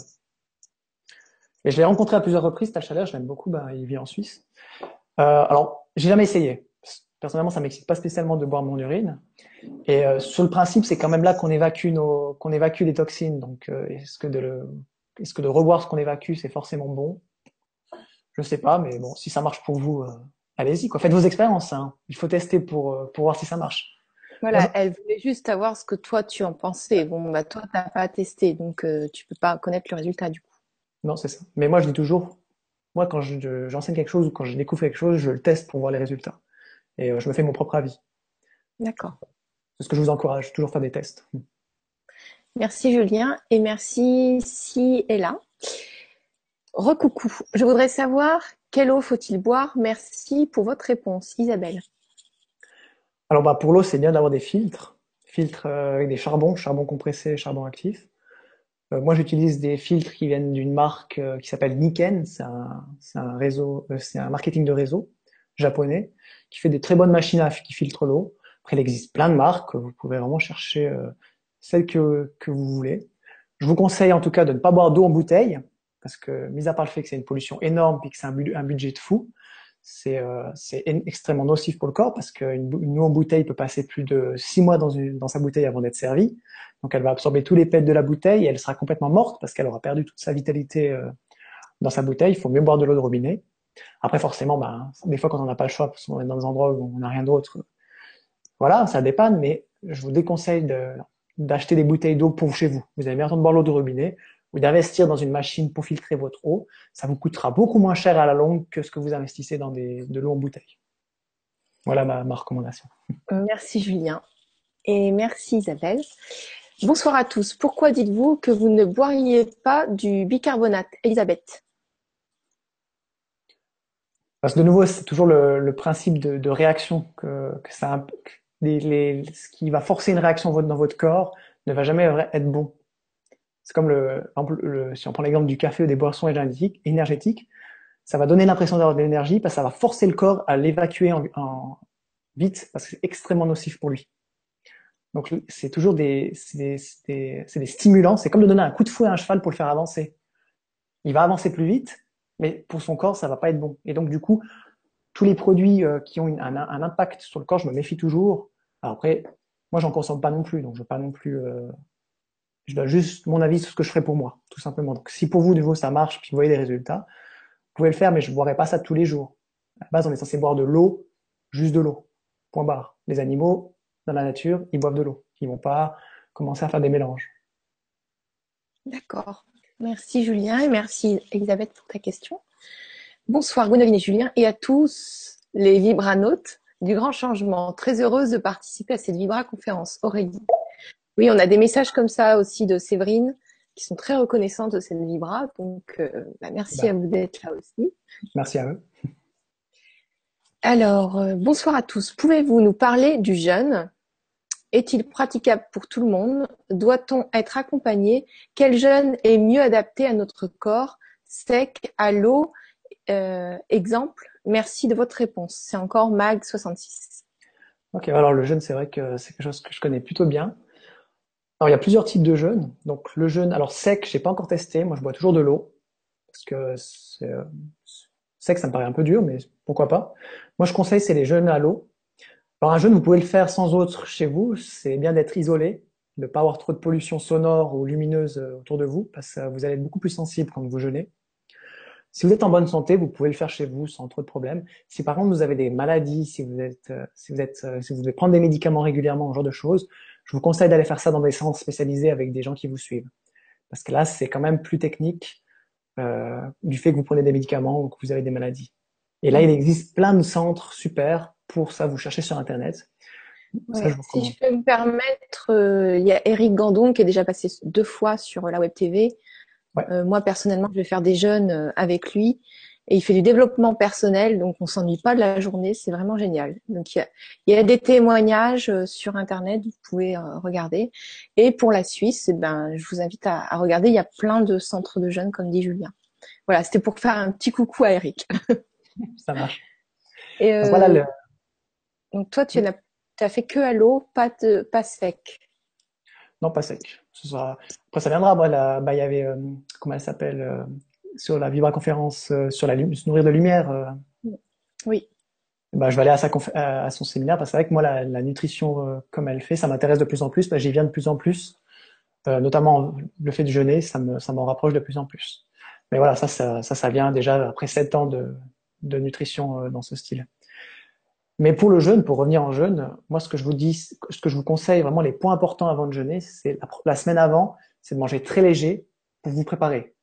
Et je l'ai rencontré à plusieurs reprises, Tal Scheller, je l'aime beaucoup, bah, il vit en Suisse. alors, j'ai jamais essayé personnellement, ça m'excite pas spécialement de boire mon urine. Et euh, sur le principe, c'est quand même là qu'on évacue nos, qu'on évacue les toxines. Donc, euh, est-ce que de le, est-ce que de revoir ce qu'on évacue, c'est forcément bon? Je sais pas, mais bon, si ça marche pour vous, euh, allez-y. Quoi, faites vos expériences. Hein. Il faut tester pour pour voir si ça marche. Voilà, elle voulait juste savoir ce que toi tu en pensais. Bon, bah toi t'as pas testé, donc tu peux pas connaître le résultat du coup. Non, c'est ça. Mais moi, je dis toujours, moi quand j'enseigne quelque chose ou quand je découvre quelque chose, je le teste pour voir les résultats et euh, je me fais mon propre avis. D'accord. C'est ce que je vous encourage, toujours faire des tests. Merci Julien et merci si est là. Recoucou. Je voudrais savoir quelle eau faut-il boire Merci pour votre réponse, Isabelle. Alors bah pour l'eau, c'est bien d'avoir des filtres, filtres euh, avec des charbons, charbon compressé, charbon actif. Euh, moi, j'utilise des filtres qui viennent d'une marque qui s'appelle Niken. C'est un, un, réseau, c'est un marketing de réseau japonais qui fait des très bonnes machines à qui filtrent l'eau. Après, il existe plein de marques. Vous pouvez vraiment chercher celle que, que vous voulez. Je vous conseille en tout cas de ne pas boire d'eau en bouteille parce que, mis à part le fait que c'est une pollution énorme et que c'est un, un, budget de fou, c'est euh, extrêmement nocif pour le corps parce qu'une une eau en bouteille peut passer plus de six mois dans, une, dans sa bouteille avant d'être servie. Donc elle va absorber tous les pets de la bouteille et elle sera complètement morte parce qu'elle aura perdu toute sa vitalité euh, dans sa bouteille. Il faut mieux boire de l'eau de robinet. Après forcément, bah, des fois quand on n'a pas le choix, parce qu'on est dans des endroits où on n'a rien d'autre, voilà, ça dépanne. Mais je vous déconseille d'acheter des bouteilles d'eau pour chez vous. Vous avez bien temps de boire l'eau de robinet ou d'investir dans une machine pour filtrer votre eau, ça vous coûtera beaucoup moins cher à la longue que ce que vous investissez dans de l'eau en bouteille. Voilà ma, ma recommandation. Merci Julien. Et merci Isabelle. Bonsoir à tous. Pourquoi dites-vous que vous ne boiriez pas du bicarbonate Elisabeth? Parce que de nouveau, c'est toujours le, le principe de, de, réaction que, que ça, les, les, ce qui va forcer une réaction dans votre corps ne va jamais être bon. C'est comme le, le, si on prend l'exemple du café ou des boissons énergétiques, ça va donner l'impression d'avoir de l'énergie parce que ça va forcer le corps à l'évacuer en, en, vite parce que c'est extrêmement nocif pour lui. Donc c'est toujours des, des, des, des stimulants. C'est comme de donner un coup de fouet à un cheval pour le faire avancer. Il va avancer plus vite, mais pour son corps ça va pas être bon. Et donc du coup, tous les produits euh, qui ont un, impact sur le corps, je me méfie toujours. Après, moi j'en consomme pas non plus, donc je veux pas non plus euh, je donne juste mon avis sur ce que je ferai pour moi, tout simplement. Donc, si pour vous, de nouveau, ça marche, puis vous voyez des résultats, vous pouvez le faire, mais je ne boirai pas ça tous les jours. À la base, on est censé boire de l'eau, juste de l'eau. Point barre. Les animaux, dans la nature, ils boivent de l'eau. Ils vont pas commencer à faire des mélanges. D'accord. Merci Julien et merci Elisabeth pour ta question. Bonsoir Gwendoline et Julien et à tous les vibranautes du grand changement. Très heureuse de participer à cette Vibra conférence. Aurélie. Oui, on a des messages comme ça aussi de Séverine qui sont très reconnaissantes de cette Vibra. Donc, euh, bah, merci bah. à vous d'être là aussi. Merci à eux. Alors, euh, bonsoir à tous. Pouvez-vous nous parler du jeûne? Est-il praticable pour tout le monde? Doit-on être accompagné? Quel jeûne est mieux adapté à notre corps? Sec, à l'eau Exemple? Merci de votre réponse. C'est encore Mag66. Ok, alors le jeûne, c'est vrai que c'est quelque chose que je connais plutôt bien. Alors, il y a plusieurs types de jeûnes. Donc, le jeûne, alors sec, j'ai pas encore testé. Moi, je bois toujours de l'eau. Parce que euh, sec, ça me paraît un peu dur, mais pourquoi pas. Moi, je conseille, c'est les jeûnes à l'eau. Alors, un jeûne, vous pouvez le faire sans autre chez vous. C'est bien d'être isolé, de ne pas avoir trop de pollution sonore ou lumineuse euh, autour de vous, parce que vous allez être beaucoup plus sensible quand vous jeûnez. Si vous êtes en bonne santé, vous pouvez le faire chez vous sans trop de problèmes. Si par contre vous avez des maladies, si vous êtes, euh, si vous êtes, si vous devez prendre des médicaments régulièrement, ce genre de choses, je vous conseille d'aller faire ça dans des centres spécialisés avec des gens qui vous suivent. Parce que là, c'est quand même plus technique euh, du fait que vous prenez des médicaments ou que vous avez des maladies. Et là, il existe plein de centres super pour ça. Vous cherchez sur Internet. Ça, je si je peux me permettre, euh, il y a Eric Gandon qui est déjà passé deux fois sur la Web TV. Ouais. Euh, moi, personnellement, je vais faire des jeunes euh, avec lui et il fait du développement personnel, donc on s'ennuie pas de la journée, c'est vraiment génial. Donc il y a, il y a des témoignages sur internet, vous pouvez regarder. Et pour la Suisse, eh ben je vous invite à, à, regarder, il y a plein de centres de jeunes, comme dit Julien. Voilà, c'était pour faire un petit coucou à Eric. Ça marche. Et euh, voilà le... Donc toi, tu n'as as fait que à l'eau, pas de, pas sec. Non, pas sec. Après, ça viendra. Moi, là, bah, il y avait, euh, comment elle s'appelle euh, sur la Vibra conférence euh, sur la se nourrir de lumière. Oui. Bah, je vais aller à, sa à son séminaire parce que c'est vrai que moi la, la nutrition comme elle fait, ça m'intéresse de plus en plus. Bah, J'y viens de plus en plus, notamment le fait de jeûner, ça me ça m'en rapproche de plus en plus. Mais voilà, ça, ça, ça, ça vient déjà après sept ans de, de nutrition dans ce style. Mais pour le jeûne, pour revenir en jeûne, moi ce que je vous dis, ce que je vous conseille vraiment les points importants avant de jeûner, c'est la, semaine avant, c'est de manger très léger pour vous préparer.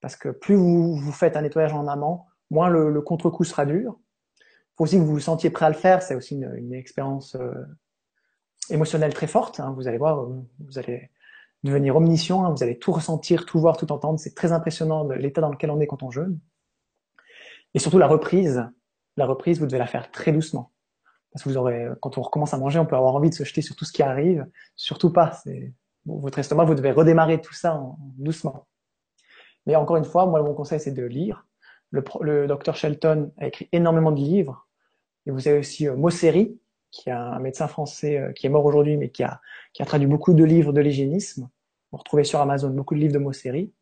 Parce que plus vous, vous faites un nettoyage en amont, moins le, le contre-coup sera dur. Il faut aussi que vous vous sentiez prêt à le faire. C'est aussi une, une expérience euh, émotionnelle très forte. Hein. Vous allez voir, vous allez devenir omniscient. Hein. Vous allez tout ressentir, tout voir, tout entendre. C'est très impressionnant l'état dans lequel on est quand on jeûne. Et surtout la reprise. La reprise, vous devez la faire très doucement. Parce que vous aurez, quand on recommence à manger, on peut avoir envie de se jeter sur tout ce qui arrive. Surtout pas. votre estomac, vous devez redémarrer tout ça en, doucement. Mais encore une fois, moi, mon conseil, c'est de lire. Le, docteur Shelton a écrit énormément de livres. Et vous avez aussi euh, qui est un médecin français euh, qui est mort aujourd'hui, mais qui a, qui a traduit beaucoup de livres de l'hygiénisme. Vous retrouvez sur Amazon beaucoup de livres de Mosseri.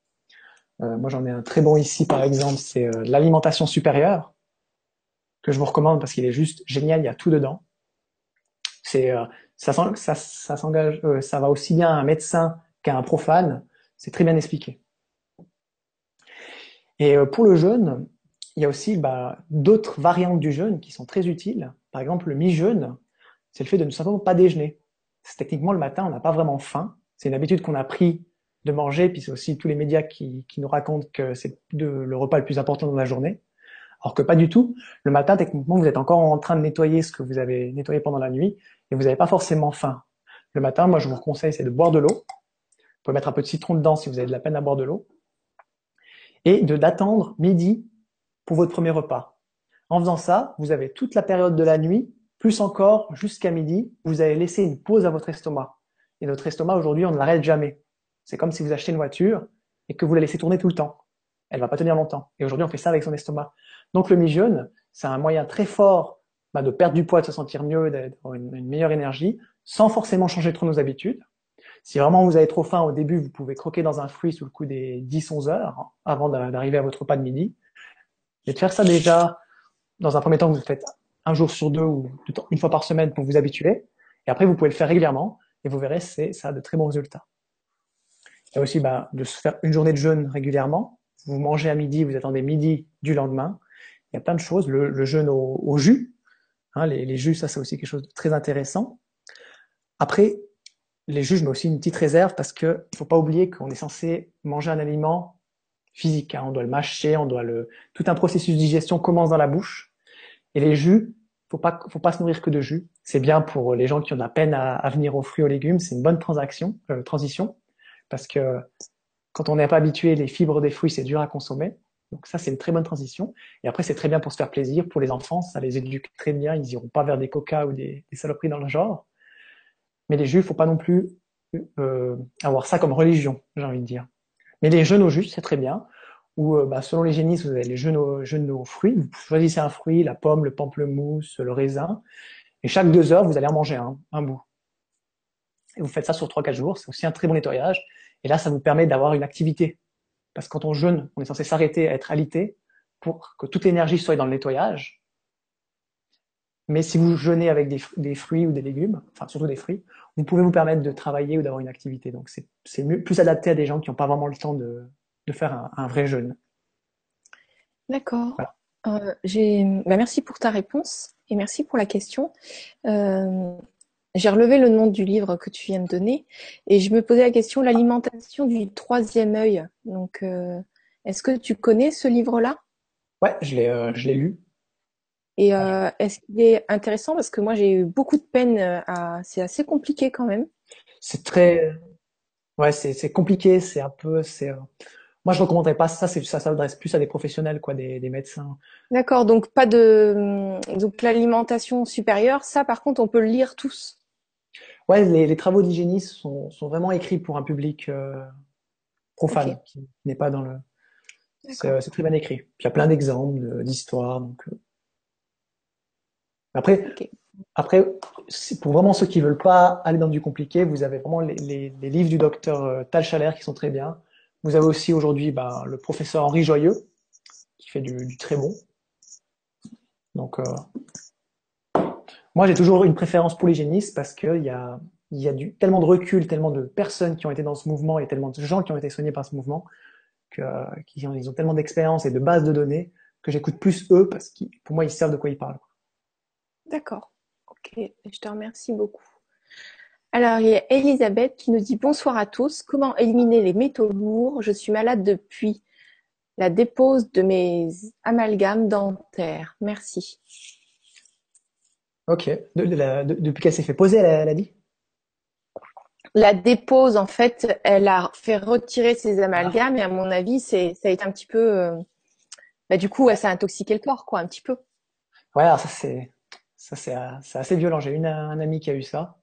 Euh, moi, j'en ai un très bon ici, par exemple, c'est euh, l'alimentation supérieure, que je vous recommande parce qu'il est juste génial, il y a tout dedans. C'est euh, ça, s'engage, euh, ça va aussi bien à un médecin qu'à un profane. C'est très bien expliqué. Et pour le jeûne, il y a aussi bah, d'autres variantes du jeûne qui sont très utiles. Par exemple, le mi-jeûne, c'est le fait de ne simplement pas déjeuner. Techniquement le matin, on n'a pas vraiment faim. C'est une habitude qu'on a pris de manger, puis c'est aussi tous les médias qui, qui nous racontent que c'est le repas le plus important dans la journée. Alors que pas du tout. Le matin, techniquement, vous êtes encore en train de nettoyer ce que vous avez nettoyé pendant la nuit et vous n'avez pas forcément faim. Le matin, moi, je vous conseille, c'est de boire de l'eau. Vous pouvez mettre un peu de citron dedans si vous avez de la peine à boire de l'eau. Et de d'attendre midi pour votre premier repas. En faisant ça, vous avez toute la période de la nuit, plus encore jusqu'à midi, vous allez laisser une pause à votre estomac. Et notre estomac, aujourd'hui, on ne l'arrête jamais. C'est comme si vous achetez une voiture et que vous la laissez tourner tout le temps. Elle va pas tenir longtemps. Et aujourd'hui, on fait ça avec son estomac. Donc le mi-jeûne, c'est un moyen très fort bah, de perdre du poids, de se sentir mieux, d'avoir une, meilleure énergie, sans forcément changer trop nos habitudes. Si vraiment vous avez trop faim au début, vous pouvez croquer dans un fruit sous le coup des 10-11 heures avant d'arriver à votre repas de midi. Et de faire ça déjà, dans un premier temps, vous le faites un jour sur deux ou une fois par semaine pour vous habituer. Et après, vous pouvez le faire régulièrement et vous verrez, c'est ça a de très bons résultats. Il y a aussi bah, de se faire une journée de jeûne régulièrement. Vous mangez à midi, vous attendez midi du lendemain. Il y a plein de choses. Le, le jeûne au, au jus, hein, les, les, jus, ça c'est aussi quelque chose de très intéressant. Après, les jus, je mets aussi une petite réserve parce que faut pas oublier qu'on est censé manger un aliment physique. Hein. On doit le mâcher, on doit le tout un processus de digestion commence dans la bouche. Et les jus, faut pas faut pas se nourrir que de jus. C'est bien pour les gens qui ont de la peine à, à venir aux fruits aux légumes. C'est une bonne transaction, euh, transition parce que quand on n'est pas habitué, les fibres des fruits, c'est dur à consommer. Donc ça, c'est une très bonne transition. Et après, c'est très bien pour se faire plaisir. Pour les enfants, ça les éduque très bien. Ils iront pas vers des coca ou des, saloperies dans le genre. Mais les jus, faut pas non plus euh, avoir ça comme religion, j'ai envie de dire. Mais les jeûnes au jus, c'est très bien. Ou euh, bah, selon les génistes, vous avez les jeûnes aux, aux fruits. Vous choisissez un fruit, la pomme, le pamplemousse, le raisin. Et chaque deux heures, vous allez en manger un, un bout. Et vous faites ça sur 3-4 jours. C'est aussi un très bon nettoyage. Et là, ça vous permet d'avoir une activité. Parce que quand on jeûne, on est censé s'arrêter à être alité pour que toute l'énergie soit dans le nettoyage. Mais si vous jeûnez avec des, des, fruits ou des légumes, enfin surtout des fruits, vous pouvez vous permettre de travailler ou d'avoir une activité. Donc c'est plus adapté à des gens qui n'ont pas vraiment le temps de, de faire un, un, vrai jeûne. D'accord. Voilà. Euh, bah, merci pour ta réponse et merci pour la question. Euh, j'ai relevé le nom du livre que tu viens de donner et je me posais la question l'alimentation du troisième œil. Donc, euh, est-ce que tu connais ce livre-là? Ouais, je l'ai, euh, je l'ai lu. Et euh, est-ce qu'il est intéressant? Parce que moi j'ai eu beaucoup de peine à, c'est assez compliqué quand même. C'est très, ouais, c'est, c'est compliqué, c'est un peu, c'est. Moi, je recommanderais pas ça. C'est ça s'adresse plus à des professionnels, quoi, des, des médecins. D'accord. Donc pas de donc l'alimentation supérieure. Ça, par contre, on peut le lire tous? Ouais, les, les travaux d'hygiénisme sont, sont, vraiment écrits pour un public euh, profane okay. qui n'est pas dans le. C'est très bien écrit. Puis il y a plein d'exemples, d'histoires. Donc euh... après, okay. après, pour vraiment ceux qui veulent pas aller dans du compliqué, vous avez vraiment les, les, les livres du docteur euh, Tal Chaler qui sont très bien. Vous avez aussi aujourd'hui bah, le professeur Henri Joyeux qui fait du, du très bon. Donc euh, moi, j'ai toujours une préférence pour l'hygiéniste parce qu'il y a, tellement de recul, tellement de personnes qui ont été dans ce mouvement et tellement de gens qui ont été soignés par ce mouvement qu'ils ont, ils ont tellement d'expérience et de bases de données que j'écoute plus eux parce que pour moi, ils savent de quoi ils parlent. D'accord. Ok. Je te remercie beaucoup. Alors, il y a Elisabeth qui nous dit bonsoir à tous. Comment éliminer les métaux lourds? Je suis malade depuis la dépose de mes amalgames dentaires. Merci. Ok. De, de la, de, depuis qu'elle s'est fait poser, elle a, elle a, dit? La dépose, en fait, elle a fait retirer ses amalgames ah. et à mon avis, c'est ça a été un petit peu. Euh, bah, du coup, ça a intoxiqué le corps, quoi, un petit peu. Ouais, alors ça c'est ça c'est assez violent. J'ai une un ami qui a eu ça.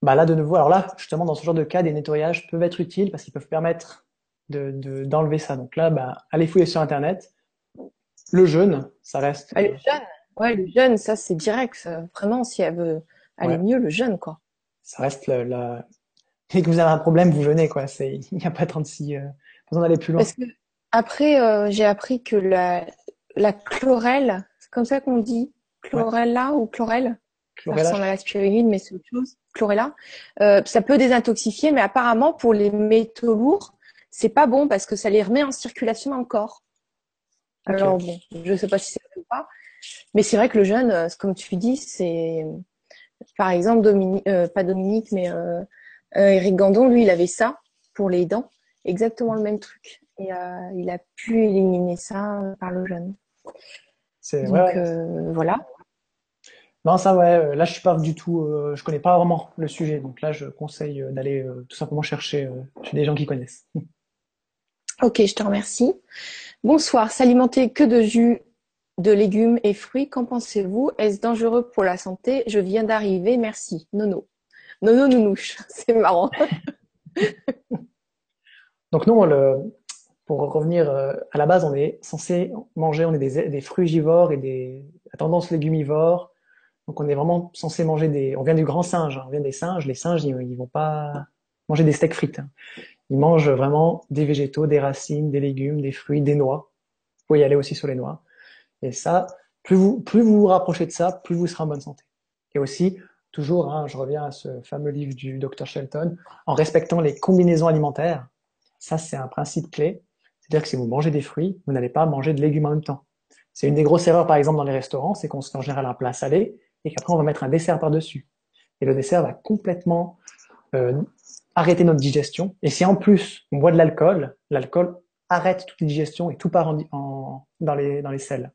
bah là de nouveau, alors là justement dans ce genre de cas, des nettoyages peuvent être utiles parce qu'ils peuvent permettre de d'enlever ça. Donc là, bah allez fouiller sur internet. Le jeûne, ça reste. Ah, le jeûne, ouais, le jeûne, ça c'est direct. Vraiment, si elle veut aller mieux, le jeûne quoi. Ça reste la, et que vous avez un problème, vous jeûnez quoi. C'est il n'y a pas 36 euh, besoin d'aller plus loin. Parce que après, euh, j'ai appris que la la chlorelle, c'est comme ça qu'on dit, chlorella ou chlorelle? Ça ressemble à la spiruline, mais c'est autre chose. Chlorella. Euh, ça peut désintoxifier, mais apparemment pour les métaux lourds, c'est pas bon parce que ça les remet en circulation dans le corps. Alors bon, je sais pas si c'est vrai ou pas, mais c'est vrai que le jeûne, euh, comme tu dis, c'est par exemple Dominique, euh, pas Dominique, mais euh, Eric Gandon, lui, il avait ça pour les dents, exactement le même truc, et il a pu éliminer ça par le jeûne. C'est Donc voilà. Non, ça ouais, là je suis pas du tout, je connais pas vraiment le sujet, donc là je conseille d'aller tout simplement chercher chez des gens qui connaissent. Ok, je te remercie. Bonsoir. S'alimenter que de jus de légumes et fruits, qu'en pensez-vous? Est-ce dangereux pour la santé? Je viens d'arriver, merci. Nono. Nono nounouche, c'est marrant. Donc nous, le, pour revenir euh, à la base, on est censé manger, on est des, des frugivores et des à tendance légumivore. Donc on est vraiment censé manger des. On vient du grand singe, hein. on vient des singes. Les singes, ils, ils vont pas manger des steaks frites. Hein. Ils mangent vraiment des végétaux, des racines, des légumes, des fruits, des noix. Vous pouvez y aller aussi sur les noix. Et ça, plus vous, plus vous vous rapprochez de ça, plus vous serez en bonne santé. Et aussi, toujours, hein, je reviens à ce fameux livre du Dr Shelton, en respectant les combinaisons alimentaires. Ça, c'est un principe clé. C'est-à-dire que si vous mangez des fruits, vous n'allez pas manger de légumes en même temps. C'est une des grosses erreurs, par exemple, dans les restaurants, c'est qu'on se fait en général un plat salé et qu'après on va mettre un dessert par-dessus. Et le dessert va complètement euh, arrêter notre digestion. Et si en plus on boit de l'alcool, l'alcool arrête toute digestion et tout part en, dans, les, dans les selles.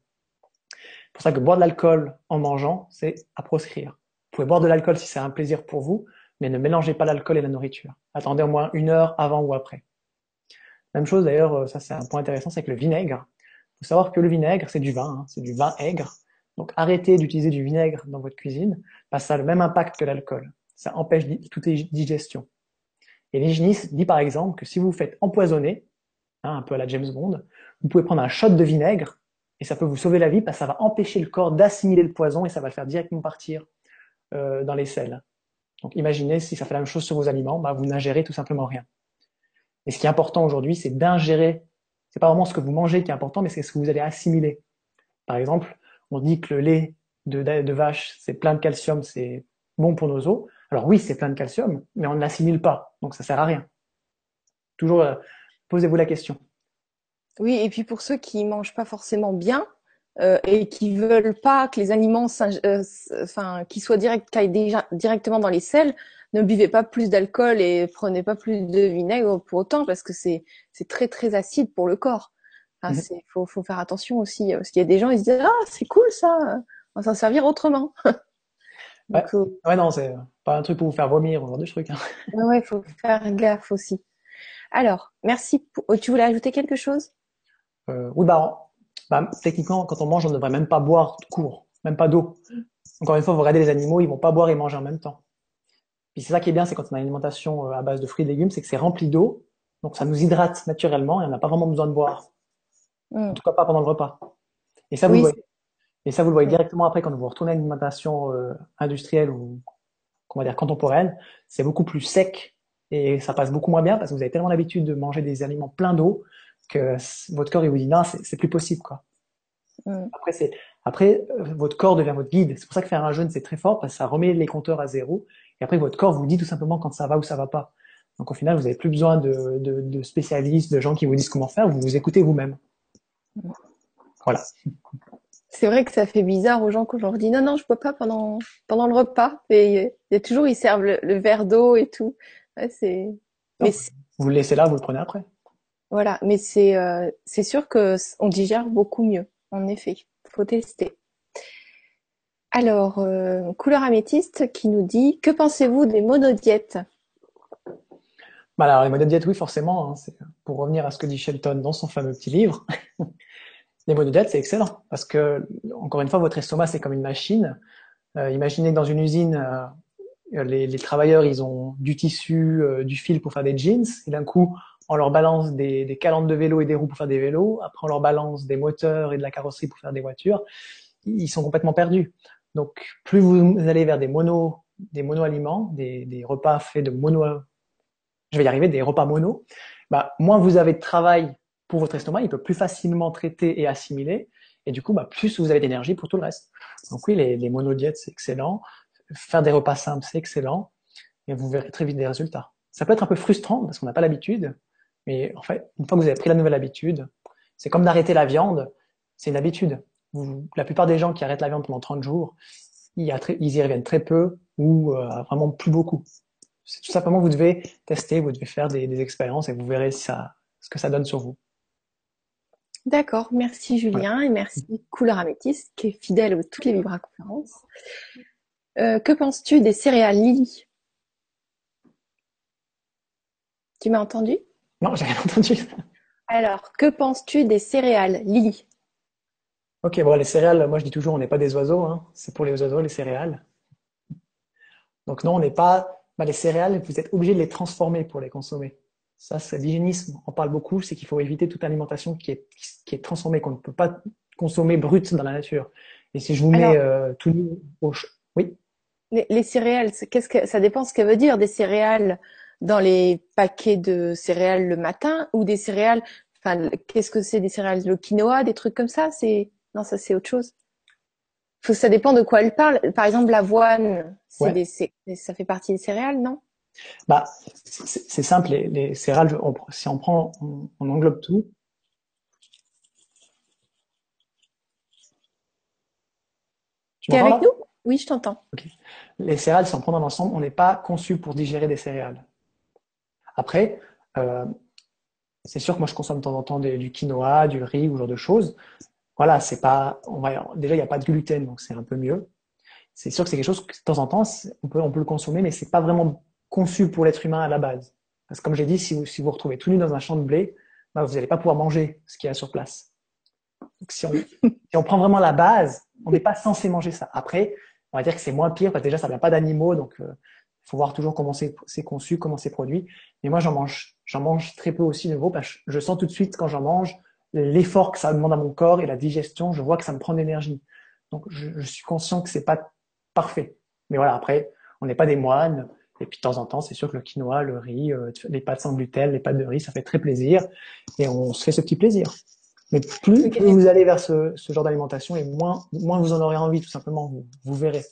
C'est pour ça que boire de l'alcool en mangeant, c'est à proscrire. Vous pouvez boire de l'alcool si c'est un plaisir pour vous, mais ne mélangez pas l'alcool et la nourriture. Attendez au moins une heure avant ou après. Même chose d'ailleurs, euh, ça c'est un point intéressant, c'est que le vinaigre. Il faut savoir que le vinaigre, c'est du vin, hein, c'est du vin aigre. Donc arrêtez d'utiliser du vinaigre dans votre cuisine, parce que ça a le même impact que l'alcool. Ça empêche toute digestion. Et l'hygiéniste dit par exemple que si vous vous faites empoisonner, hein, un peu à la James Bond, vous pouvez prendre un shot de vinaigre et ça peut vous sauver la vie parce que ça va empêcher le corps d'assimiler le poison et ça va le faire directement partir euh, dans les selles. Donc imaginez si ça fait la même chose sur vos aliments, bah, vous n'ingérez tout simplement rien. Et ce qui est important aujourd'hui, c'est d'ingérer. C'est pas vraiment ce que vous mangez qui est important, mais c'est ce que vous allez assimiler. Par exemple, on dit que le lait de, vache, c'est plein de calcium, c'est bon pour nos os. Alors oui, c'est plein de calcium, mais on ne l'assimile pas, donc ça sert à rien. Toujours, euh, posez-vous la question. Oui, et puis pour ceux qui mangent pas forcément bien euh, et qui veulent pas que les aliments, euh, enfin, qui soient direct, déjà directement dans les selles, ne buvez pas plus d'alcool et prenez pas plus de vinaigre pour autant parce que c'est c'est très très acide pour le corps. Enfin, mhm. c'est faut faut faire attention aussi parce qu'il y a des gens ils se disent ah c'est cool ça, on va s'en servir autrement. Ouais. ouais, non, c'est pas un truc pour vous faire vomir ou genre de truc. Hein. Ouais, faut faire gaffe aussi. Alors, merci. Oh, tu voulais ajouter quelque chose? Euh, Oui, bah, bah, techniquement, quand on mange, on ne devrait même pas boire tout court, même pas d'eau. Encore une fois, vous regardez les animaux, ils vont pas boire et manger en même temps. Puis c'est ça qui est bien, c'est quand on a une alimentation euh, à base de fruits et légumes, c'est que c'est rempli d'eau, donc ça nous hydrate naturellement et on n'a pas vraiment besoin de boire. Mm. En tout cas, pas pendant le repas. Et ça, vous voyez. Et ça, vous le voyez directement après quand vous retournez à une alimentation euh, industrielle ou, comment dire, contemporaine. C'est beaucoup plus sec et ça passe beaucoup moins bien parce que vous avez tellement l'habitude de manger des aliments pleins d'eau que votre corps il vous dit non, c'est plus possible quoi. Mm. Après, c'est après euh, votre corps devient votre guide. C'est pour ça que faire un jeûne c'est très fort parce que ça remet les compteurs à zéro et après votre corps vous dit tout simplement quand ça va ou ça va pas. Donc au final, vous n'avez plus besoin de, de, de, spécialistes, de gens qui vous disent comment faire. Vous vous écoutez vous-même. Mm. Voilà c'est vrai que ça fait bizarre aux gens qu'on leur dit non non je bois pas pendant pendant le repas et il y a toujours ils servent le, verre d'eau et tout c'est vous le laissez là vous le prenez après voilà mais c'est euh, sûr que on digère beaucoup mieux en effet faut tester alors euh, couleur améthyste qui nous dit que pensez-vous des monodiètes? Bah alors les monodiètes oui forcément hein, pour revenir à ce que dit Shelton dans son fameux petit livre les monodiètes, c'est excellent parce que, encore une fois, votre estomac, c'est comme une machine. Euh, imaginez que dans une usine, les, les, travailleurs, ils ont du tissu, euh, du fil pour faire des jeans, et d'un coup, on leur balance des, des calandres de vélo et des roues pour faire des vélos, après on leur balance des moteurs et de la carrosserie pour faire des voitures, ils sont complètement perdus. Donc, plus vous allez vers des mono, des mono-aliments, des, des repas faits de mono, je vais y arriver, des repas mono, bah, moins vous avez de travail pour votre estomac, il peut plus facilement traiter et assimiler, et du coup, bah, plus vous avez d'énergie pour tout le reste. Donc oui, les, les monodiètes, c'est excellent. Faire des repas simples, c'est excellent. Et vous verrez très vite des résultats. Ça peut être un peu frustrant parce qu'on n'a pas l'habitude. Mais en fait, une fois que vous avez pris la nouvelle habitude, c'est comme d'arrêter la viande. C'est une habitude. la plupart des gens qui arrêtent la viande pendant 30 jours, ils, y reviennent très peu ou euh, vraiment plus beaucoup. C'est tout simplement, vous devez tester, vous devez faire des, des expériences et vous verrez ça, ce que ça donne sur vous. D'accord, merci Julien et merci Couleur Améthyste qui est fidèle à toutes les Vibra conférences. Euh, que penses-tu des céréales Lily? Tu m'as entendu? Non, j'ai rien entendu. Alors, que penses-tu des céréales Lily? Ok, bon, les céréales, moi je dis toujours, on n'est pas des oiseaux, hein. c'est pour les oiseaux les céréales. Donc non, on n'est pas, bah, les céréales, vous êtes obligé de les transformer pour les consommer. Ça, c'est l'hygiénisme. On parle beaucoup, c'est qu'il faut éviter toute alimentation qui est, qui est transformée, qu'on ne peut pas consommer brute dans la nature. Et si je vous mets euh, tout nu au... Oui? Les, les céréales, qu'est-ce que ça dépend ce qu'elle veut dire des céréales dans les paquets de céréales le matin ou des céréales enfin qu'est-ce que c'est des céréales le quinoa des trucs comme ça c'est non ça c'est autre chose. Faut, ça dépend de quoi elle parle. Par exemple l'avoine c'est des ça fait partie des céréales non? Bah, c'est simple, les, les céréales, si on prend, on, englobe tout. Tu es avec nous? Oui, je t'entends. Les céréales, si on prend dans l'ensemble, on n'est pas conçu pour digérer des céréales. Après, euh, c'est sûr que moi je consomme de temps en temps du quinoa, du riz ou ce genre de choses. Voilà, c'est pas, on va, déjà il n'y a pas de gluten, donc c'est un peu mieux. C'est sûr que c'est quelque chose que de temps en temps on peut, on peut le consommer, mais c'est pas vraiment conçu pour l'être humain à la base. Parce que comme j'ai dit, si vous si vous retrouvez tout nu dans un champ de blé, bah, vous n'allez pas pouvoir manger ce qu'il y a sur place. Donc, si, on, si on prend vraiment la base, on n'est pas censé manger ça. Après, on va dire que c'est moins pire, parce que déjà, ça vient pas d'animaux, donc il euh, faut voir toujours comment c'est conçu, comment c'est produit. Mais moi, j'en mange, j'en mange très peu aussi de veau, parce que je sens tout de suite quand j'en mange l'effort que ça demande à mon corps et la digestion, je vois que ça me prend de l'énergie. Donc, je, je, suis conscient que c'est pas parfait. Mais voilà, après, on n'est pas des moines, et puis de temps en temps, c'est sûr que le quinoa, le riz, euh, les pâtes sans gluten, les pâtes de riz, ça fait très plaisir. Et on se fait ce petit plaisir. Mais plus, vous allez vers ce, ce genre d'alimentation, et moins, moins vous en aurez envie, tout simplement, vous, vous verrez.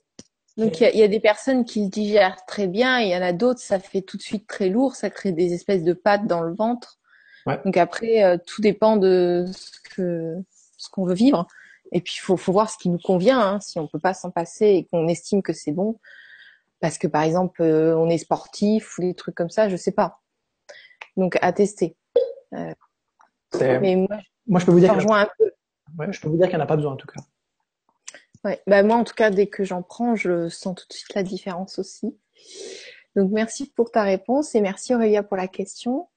Donc il y, y, a des personnes qui le digèrent très bien, il y en a d'autres, ça fait tout de suite très lourd, ça crée des espèces de pâtes dans le ventre. Ouais. Donc après, euh, tout dépend de ce que ce qu'on veut vivre. Et puis il faut, faut voir ce qui nous convient. Hein. Si on peut pas s'en passer et qu'on estime que c'est bon, parce que par exemple euh, on est sportif ou des trucs comme ça, je sais pas. Donc à tester. Euh, mais moi, moi, je peux vous dire. Ouais, je peux vous dire qu'il n'y en a pas besoin en tout cas. Ouais, bah moi en tout cas dès que j'en prends, je sens tout de suite la différence aussi. Donc merci pour ta réponse et merci Aurélia pour la question.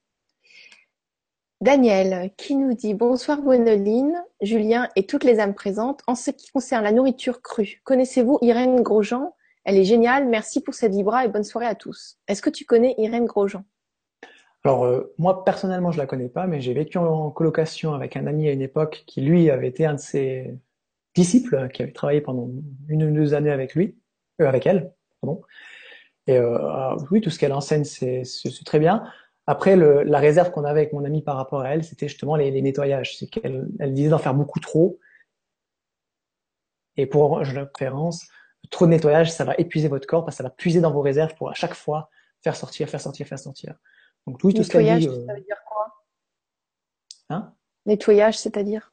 Daniel qui nous dit bonsoir Gwénoline, Julien et toutes les âmes présentes. En ce qui concerne la nourriture crue, connaissez-vous Irène Grosjean? Elle est géniale. Merci pour cette vibra et bonne soirée à tous. Est-ce que tu connais Irène Grosjean? Alors, euh, moi, personnellement, je la connais pas, mais j'ai vécu en colocation avec un ami à une époque qui, lui, avait été un de ses disciples, qui avait travaillé pendant une ou deux années avec lui, euh, avec elle, pardon. Et euh, oui, tout ce qu'elle enseigne, c'est très bien. Après, le, la réserve qu'on avait avec mon ami par rapport à elle, c'était justement les, les nettoyages. C'est qu'elle elle disait d'en faire beaucoup trop. Et pour je référence, trop de nettoyage, ça va épuiser votre corps parce que ça va puiser dans vos réserves pour à chaque fois faire sortir, faire sortir, faire sortir. Donc oui, tout ce qu'elle dit. Euh... ça veut dire quoi? Hein? Nettoyage, c'est-à-dire?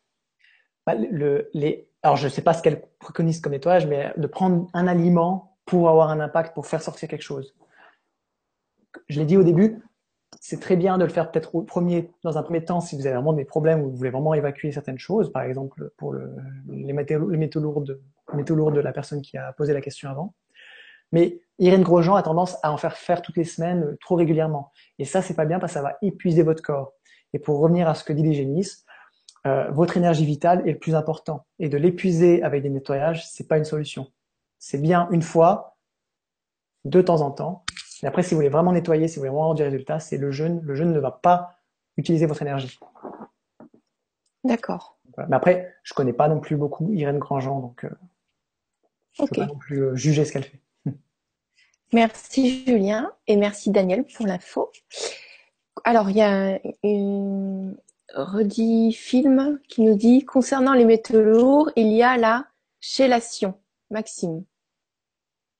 Bah, le, les... Alors je sais pas ce qu'elle préconise comme nettoyage, mais de prendre un aliment pour avoir un impact, pour faire sortir quelque chose. Je l'ai dit au début, c'est très bien de le faire peut-être au premier, dans un premier temps si vous avez vraiment des problèmes ou vous voulez vraiment évacuer certaines choses, par exemple pour le, les, métaux, les métaux lourds métaux lourds de la personne qui a posé la question avant. Mais Irène Grosjean a tendance à en faire faire toutes les semaines, euh, trop régulièrement. Et ça, c'est pas bien parce que ça va épuiser votre corps. Et pour revenir à ce que dit l'hygiéniste, euh, votre énergie vitale est le plus important. Et de l'épuiser avec des nettoyages, c'est pas une solution. C'est bien une fois, de temps en temps. Et après, si vous voulez vraiment nettoyer, si vous voulez vraiment avoir du résultat, c'est le jeûne. Le jeûne ne va pas utiliser votre énergie. D'accord. Mais après, je connais pas non plus beaucoup Irène Grandjean, donc euh, je ne peux pas non plus juger ce qu'elle fait. Merci Julien et merci Daniel pour l'info. Alors, il y a une redit film qui nous dit concernant les métaux lourds, il y a la chélation. Maxime.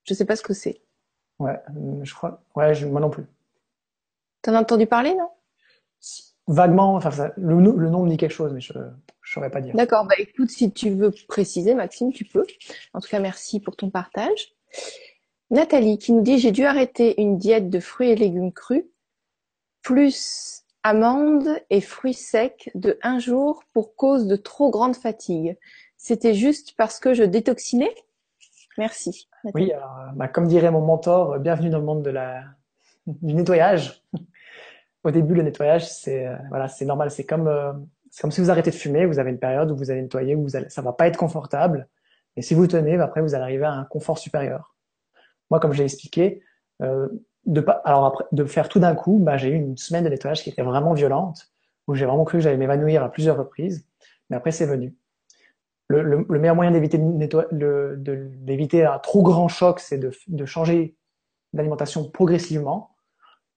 Je sais pas ce que c'est. Ouais, je crois. Ouais, je, moi non plus. T'en as entendu parler, non? Vaguement, enfin, ça, le, le, nom me dit quelque chose, mais je ne saurais pas dire. D'accord, bah écoute, si tu veux préciser, Maxime, tu peux. En tout cas, merci pour ton partage. Nathalie qui nous dit j'ai dû arrêter une diète de fruits et légumes crus, plus amandes et fruits secs de un jour pour cause de trop grande fatigue. C'était juste parce que je détoxinais? Merci. Oui, alors, bah, comme dirait mon mentor, bienvenue dans le monde du nettoyage. Au début, le nettoyage, c'est euh, voilà, c'est normal. C'est comme euh, c'est comme si vous arrêtez de fumer. Vous avez une période où vous allez nettoyer, où vous allez, ça va pas être confortable. Et si vous tenez, bah, après, vous allez arriver à un confort supérieur. Moi, comme j'ai expliqué, euh, de pas, alors après, de faire tout d'un coup, bah, j'ai eu une semaine de nettoyage qui était vraiment violente, où j'ai vraiment cru que j'allais m'évanouir à plusieurs reprises. Mais après, c'est venu. Le, le, le, meilleur moyen d'éviter d'éviter un trop grand choc, c'est de, de changer d'alimentation progressivement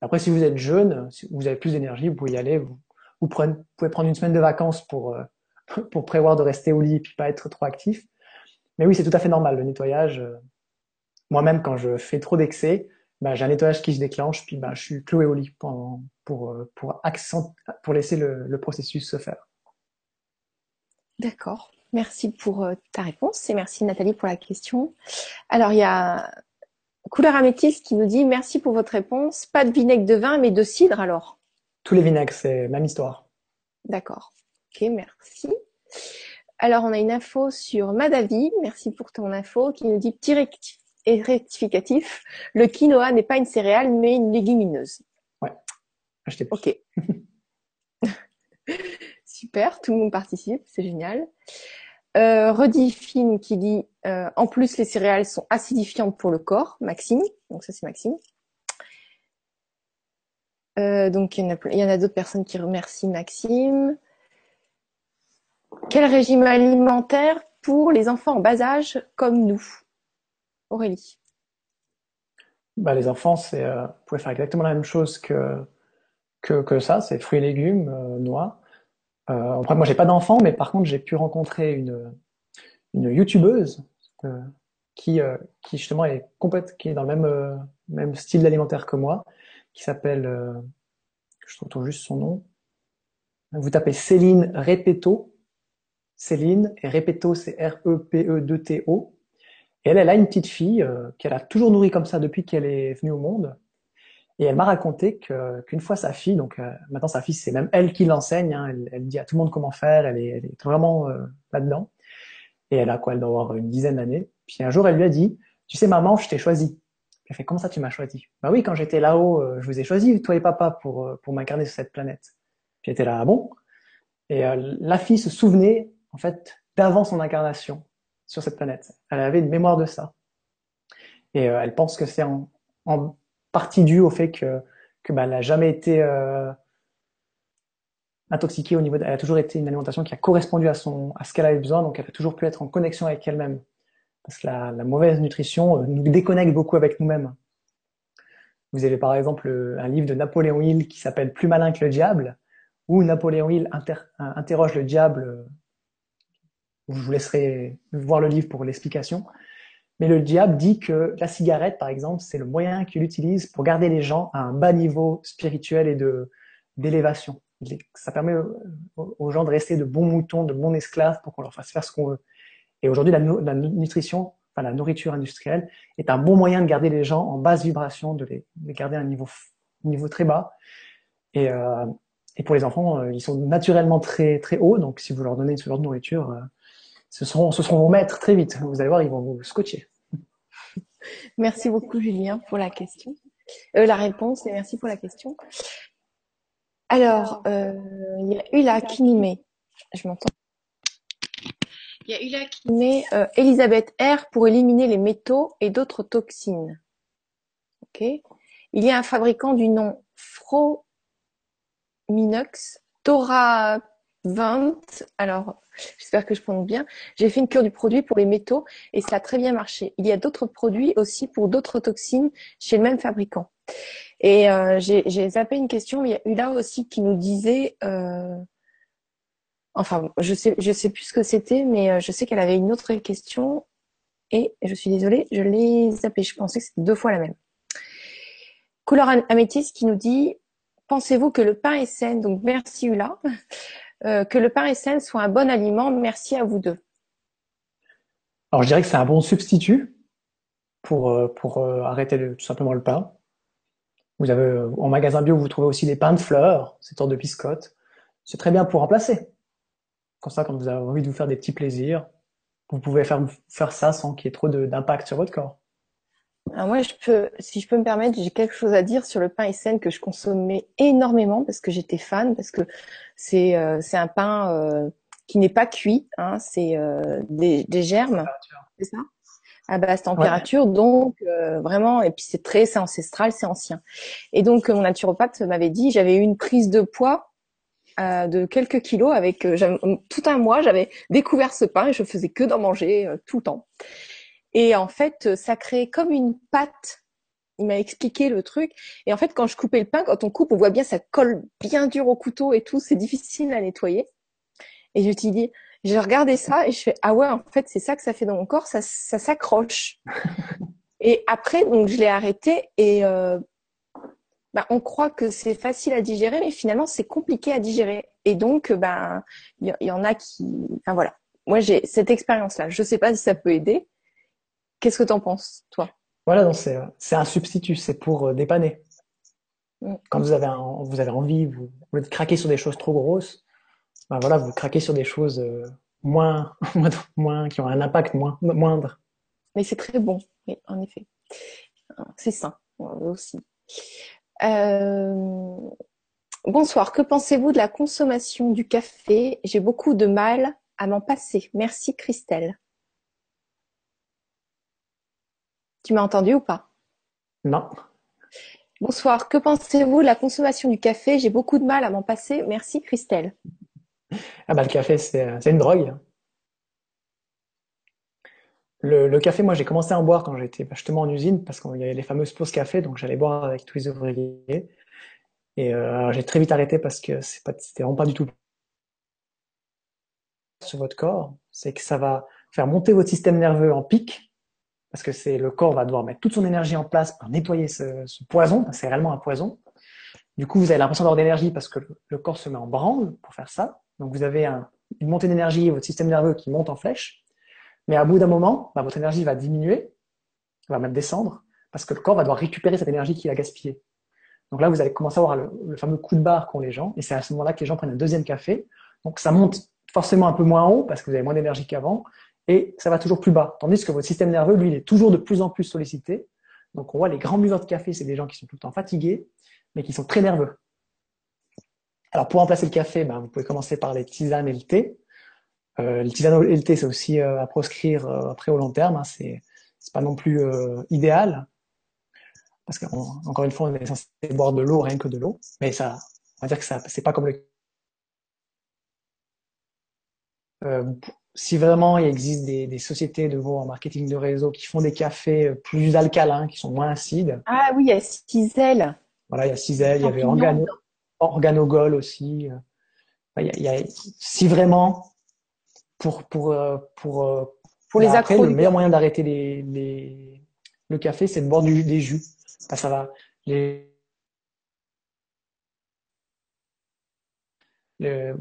après, si vous êtes jeune, si vous avez plus d'énergie, vous pouvez y aller. Vous, vous, prenez, pouvez prendre une semaine de vacances pour, euh, pour prévoir de rester au lit et puis pas être trop actif. Mais oui, c'est tout à fait normal. Le nettoyage, euh, moi-même, quand je fais trop d'excès, bah, j'ai un nettoyage qui se déclenche, puis bah, je suis cloué au lit pour, euh, pour, accent, pour laisser le, le processus se faire. D'accord. Merci pour ta réponse et merci Nathalie pour la question. Alors, il y a Couleur améthyste qui nous dit merci pour votre réponse. Pas de vinaigre de vin, mais de cidre alors. Tous les vinaigres, c'est même histoire. D'accord. Ok, merci. Alors on a une info sur Madavi. Merci pour ton info qui nous dit petit rectificatif. Le quinoa n'est pas une céréale, mais une légumineuse. Ouais. Achetez Ok. Super, tout le monde participe, c'est génial. Euh, qui dit euh, en plus les céréales sont acidifiantes pour le corps, Maxime. Donc ça c'est Maxime. Euh, donc il y en a, a d'autres personnes qui remercient Maxime. Quel régime alimentaire pour les enfants en bas âge comme nous? Aurélie. Bah, les enfants, c'est, euh, vous pouvez faire exactement la même chose que, que, que ça, c'est fruits et légumes, euh, noix. Euh, moi, j'ai pas d'enfant, mais par contre, j'ai pu rencontrer une, une youtubeuse euh, qui, euh, qui justement est complète, qui est dans le même, euh, même style alimentaire que moi, qui s'appelle, je retrouve juste son nom. Vous tapez Céline Repeto, Céline et Repeto, c'est R-E-P-E-2-T-O. Et elle, elle a une petite fille qu'elle a toujours nourrie comme ça depuis qu'elle est venue au monde. Et elle m'a raconté que qu'une fois sa fille, donc euh, maintenant sa fille c'est même elle qui l'enseigne, hein, elle, elle, dit à tout le monde comment faire, elle est, elle est vraiment euh, là-dedans. Et elle a quoi, elle doit avoir une dizaine d'années. Puis un jour elle lui a dit, tu sais maman, je t'ai choisi. Elle fait comment ça tu m'as choisi Bah oui, quand j'étais là-haut, euh, je vous ai choisi toi et papa pour pour m'incarner sur cette planète. Puis elle là, ah bon? Et la fille se souvenait en fait d'avant son incarnation sur cette planète. Elle avait une mémoire de ça. Et elle pense que c'est en, partie due au fait que, que bah, elle n'a jamais été euh, intoxiquée au niveau. De, elle a toujours été une alimentation qui a correspondu à son à ce qu'elle avait besoin, donc elle a toujours pu être en connexion avec elle-même. Parce que la, mauvaise nutrition euh, nous déconnecte beaucoup avec nous-mêmes. Vous avez par exemple euh, un livre de Napoléon Hill qui s'appelle Plus malin que le diable, où Napoléon Hill inter, interroge le diable. Je vous laisserai voir le livre pour l'explication. Mais le diable dit que la cigarette, par exemple, c'est le moyen qu'il utilise pour garder les gens à un bas niveau spirituel et d'élévation. Ça permet aux gens de rester de bons moutons, de bons esclaves pour qu'on leur fasse faire ce qu'on veut. Et aujourd'hui, la, nutrition, enfin la nourriture industrielle, est un bon moyen de garder les gens en basse vibration, de les, de garder à un niveau, niveau très bas. Et, euh, et pour les enfants, euh, ils sont naturellement très très hauts, donc si vous leur donnez ce genre de nourriture, euh, ce seront, ce seront vos maîtres très vite. Vous allez voir, ils vont vous scotcher. Merci beaucoup, Julien, pour la question. Euh, la réponse, et merci pour la question. Alors, euh, il y a Ula Kinime. Je m'entends. Il y a Ula Kinime, euh, Elisabeth R pour éliminer les métaux et d'autres toxines. Ok. Il y a un fabricant du nom Frominox, Tora 20. Alors, j'espère que je prononce bien. J'ai fait une cure du produit pour les métaux et ça a très bien marché. Il y a d'autres produits aussi pour d'autres toxines chez le même fabricant. Et euh, j'ai zappé une question, il y a eu là aussi qui nous disait, euh, enfin, je sais, je sais plus ce que c'était, mais euh, je sais qu'elle avait une autre question et je suis désolée, je l'ai zappé. Je pensais que c'était deux fois la même. Couleur améthyste qui nous dit, pensez-vous que le pain est sain? Donc merci Ula. Euh, que le pain et sain soit un bon aliment. Merci à vous deux. Alors je dirais que c'est un bon substitut pour, euh, pour euh, arrêter tout simplement le pain. Vous avez en magasin bio, vous trouvez aussi des pains de fleurs, ces sortes de biscottes. C'est très bien pour remplacer. Comme ça, quand vous avez envie de vous faire des petits plaisirs, vous pouvez faire, faire ça sans qu'il y ait trop d'impact sur votre corps. Alors moi, je peux, si je peux me permettre, j'ai quelque chose à dire sur le pain Essen que je consommais énormément parce que j'étais fan, parce que c'est euh, c'est un pain euh, qui n'est pas cuit, hein, c'est euh, des, des, germes, c'est ça? À basse température, donc vraiment, et puis c'est très, c'est ancestral, c'est ancien. Et donc mon naturopathe m'avait dit, j'avais eu une prise de poids de quelques kilos avec tout un mois, j'avais découvert ce pain et je faisais que d'en manger tout le temps. Et en fait, ça crée comme une pâte. Il m'a expliqué le truc. Et en fait, quand je coupais le pain, quand on coupe, on voit bien ça colle bien dur au couteau et tout. C'est difficile à nettoyer. Et je te dis, j'ai regardé ça et je fais ah ouais, en fait, c'est ça que ça fait dans mon corps. Ça, ça s'accroche. et après, donc je l'ai arrêté et euh, bah, on croit que c'est facile à digérer, mais finalement c'est compliqué à digérer. Et donc, ben, il y, en a qui, enfin voilà. Moi, j'ai cette expérience-là. Je sais pas si ça peut aider, Qu'est-ce que tu en penses, toi? Voilà, c'est un substitut, c'est pour euh, dépanner. Mm. Quand vous avez, vous avez envie, vous, voulez craquer sur des choses trop grosses, ben voilà, vous craquez sur des choses euh, moins, moins, qui ont un impact moins, moindre. Mais c'est très bon, oui, en effet. C'est sain aussi. Euh... Bonsoir, que pensez-vous de la consommation du café? J'ai beaucoup de mal à m'en passer. Merci Christelle. Tu m'as entendu ou pas? Non. Bonsoir, que pensez-vous de la consommation du café? J'ai beaucoup de mal à m'en passer. Merci Christelle. Ah bah le café, c'est une drogue. Le, café, moi j'ai commencé à en boire quand j'étais justement en usine parce qu'il y avait les fameuses pauses café, donc j'allais boire avec tous les ouvriers. Et euh, j'ai très vite arrêté parce que c'était vraiment pas du tout sur votre corps. C'est que ça va faire monter votre système nerveux en pic parce que c'est le corps va devoir mettre toute son énergie en place pour nettoyer ce, ce poison, c'est réellement un poison. Du coup, vous avez l'impression d'avoir d'énergie parce que le corps se met en branle pour faire ça. Donc, vous avez un, une montée d'énergie, votre système nerveux qui monte en flèche. Mais à bout d'un moment, bah, votre énergie va diminuer, va même descendre, parce que le corps va devoir récupérer cette énergie qu'il a gaspillée. Donc là, vous allez commencer à avoir le, le fameux coup de barre qu'ont les gens, et c'est à ce moment-là que les gens prennent un deuxième café. Donc ça monte forcément un peu moins haut, parce que vous avez moins d'énergie qu'avant, et ça va toujours plus bas. Tandis que votre système nerveux, lui, il est toujours de plus en plus sollicité. Donc on voit les grands buveurs de café, c'est des gens qui sont tout le temps fatigués, mais qui sont très nerveux. Alors pour remplacer le café, ben, vous pouvez commencer par les tisanes et le thé. Euh, les tisanes et le thé, c'est aussi euh, à proscrire euh, après au long terme. Hein, c'est pas non plus euh, idéal, parce qu'encore une fois, on est censé boire de l'eau rien que de l'eau, mais ça, on va dire que ça, c'est pas comme le euh, si vraiment il existe des, des sociétés de vos en marketing de réseau qui font des cafés plus alcalins, qui sont moins acides. Ah oui, il y a Cizel. Voilà, il y a Cizel, il y avait Organo, Organogol aussi. Il y a, il y a, si vraiment, pour, pour, euh, pour, euh, pour les après, le meilleur moyen d'arrêter les, les, le café, c'est de boire du, des jus. ça va, les, le,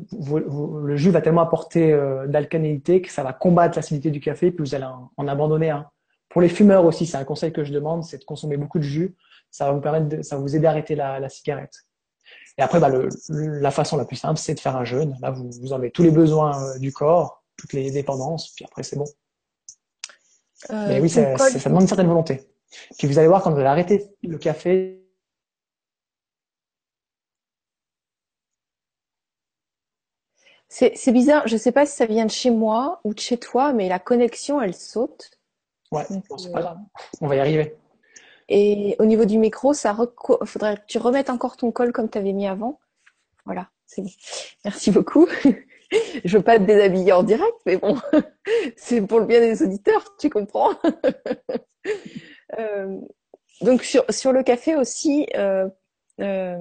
le, jus va tellement apporter euh, d'alcalinité que ça va combattre l'acidité du café, puis vous allez en, abandonner un. Pour les fumeurs aussi, c'est un conseil que je demande, c'est de consommer beaucoup de jus. Ça va vous permettre, de, ça va vous aider à arrêter la, la cigarette. Et après, bah, le, la façon la plus simple, c'est de faire un jeûne. Là, vous, vous avez tous les besoins euh, du corps, toutes les dépendances, puis après, c'est bon. Euh, Mais oui, ça, ça demande une certaine volonté. Puis vous allez voir, quand vous allez arrêter le café, C'est bizarre, je sais pas si ça vient de chez moi ou de chez toi, mais la connexion, elle saute. Ouais, c'est pas grave. On va y arriver. Et au niveau du micro, ça faudrait que tu remettes encore ton col comme tu avais mis avant. Voilà, c'est bon. Merci beaucoup. Je veux pas te déshabiller en direct, mais bon, c'est pour le bien des auditeurs, tu comprends. euh, donc sur, sur le café aussi, euh, euh,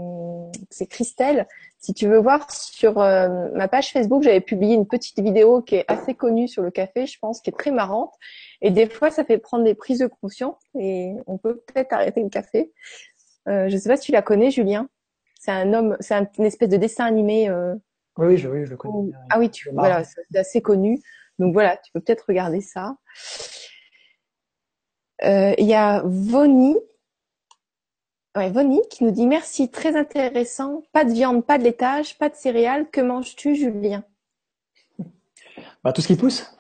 c'est Christelle. Si tu veux voir sur euh, ma page Facebook, j'avais publié une petite vidéo qui est assez connue sur le café, je pense, qui est très marrante. Et des fois, ça fait prendre des prises de conscience et on peut peut-être arrêter le café. Euh, je sais pas si tu la connais, Julien. C'est un homme, c'est un, une espèce de dessin animé. Euh, oui, oui, je, oui, je le connais. ah oui, tu, voilà, c'est assez connu. Donc voilà, tu peux peut-être regarder ça. Euh, il y a Voni Ouais, Vonnie qui nous dit merci, très intéressant. Pas de viande, pas de laitage, pas de céréales. Que manges-tu, Julien? Bah, Tout ce qui pousse.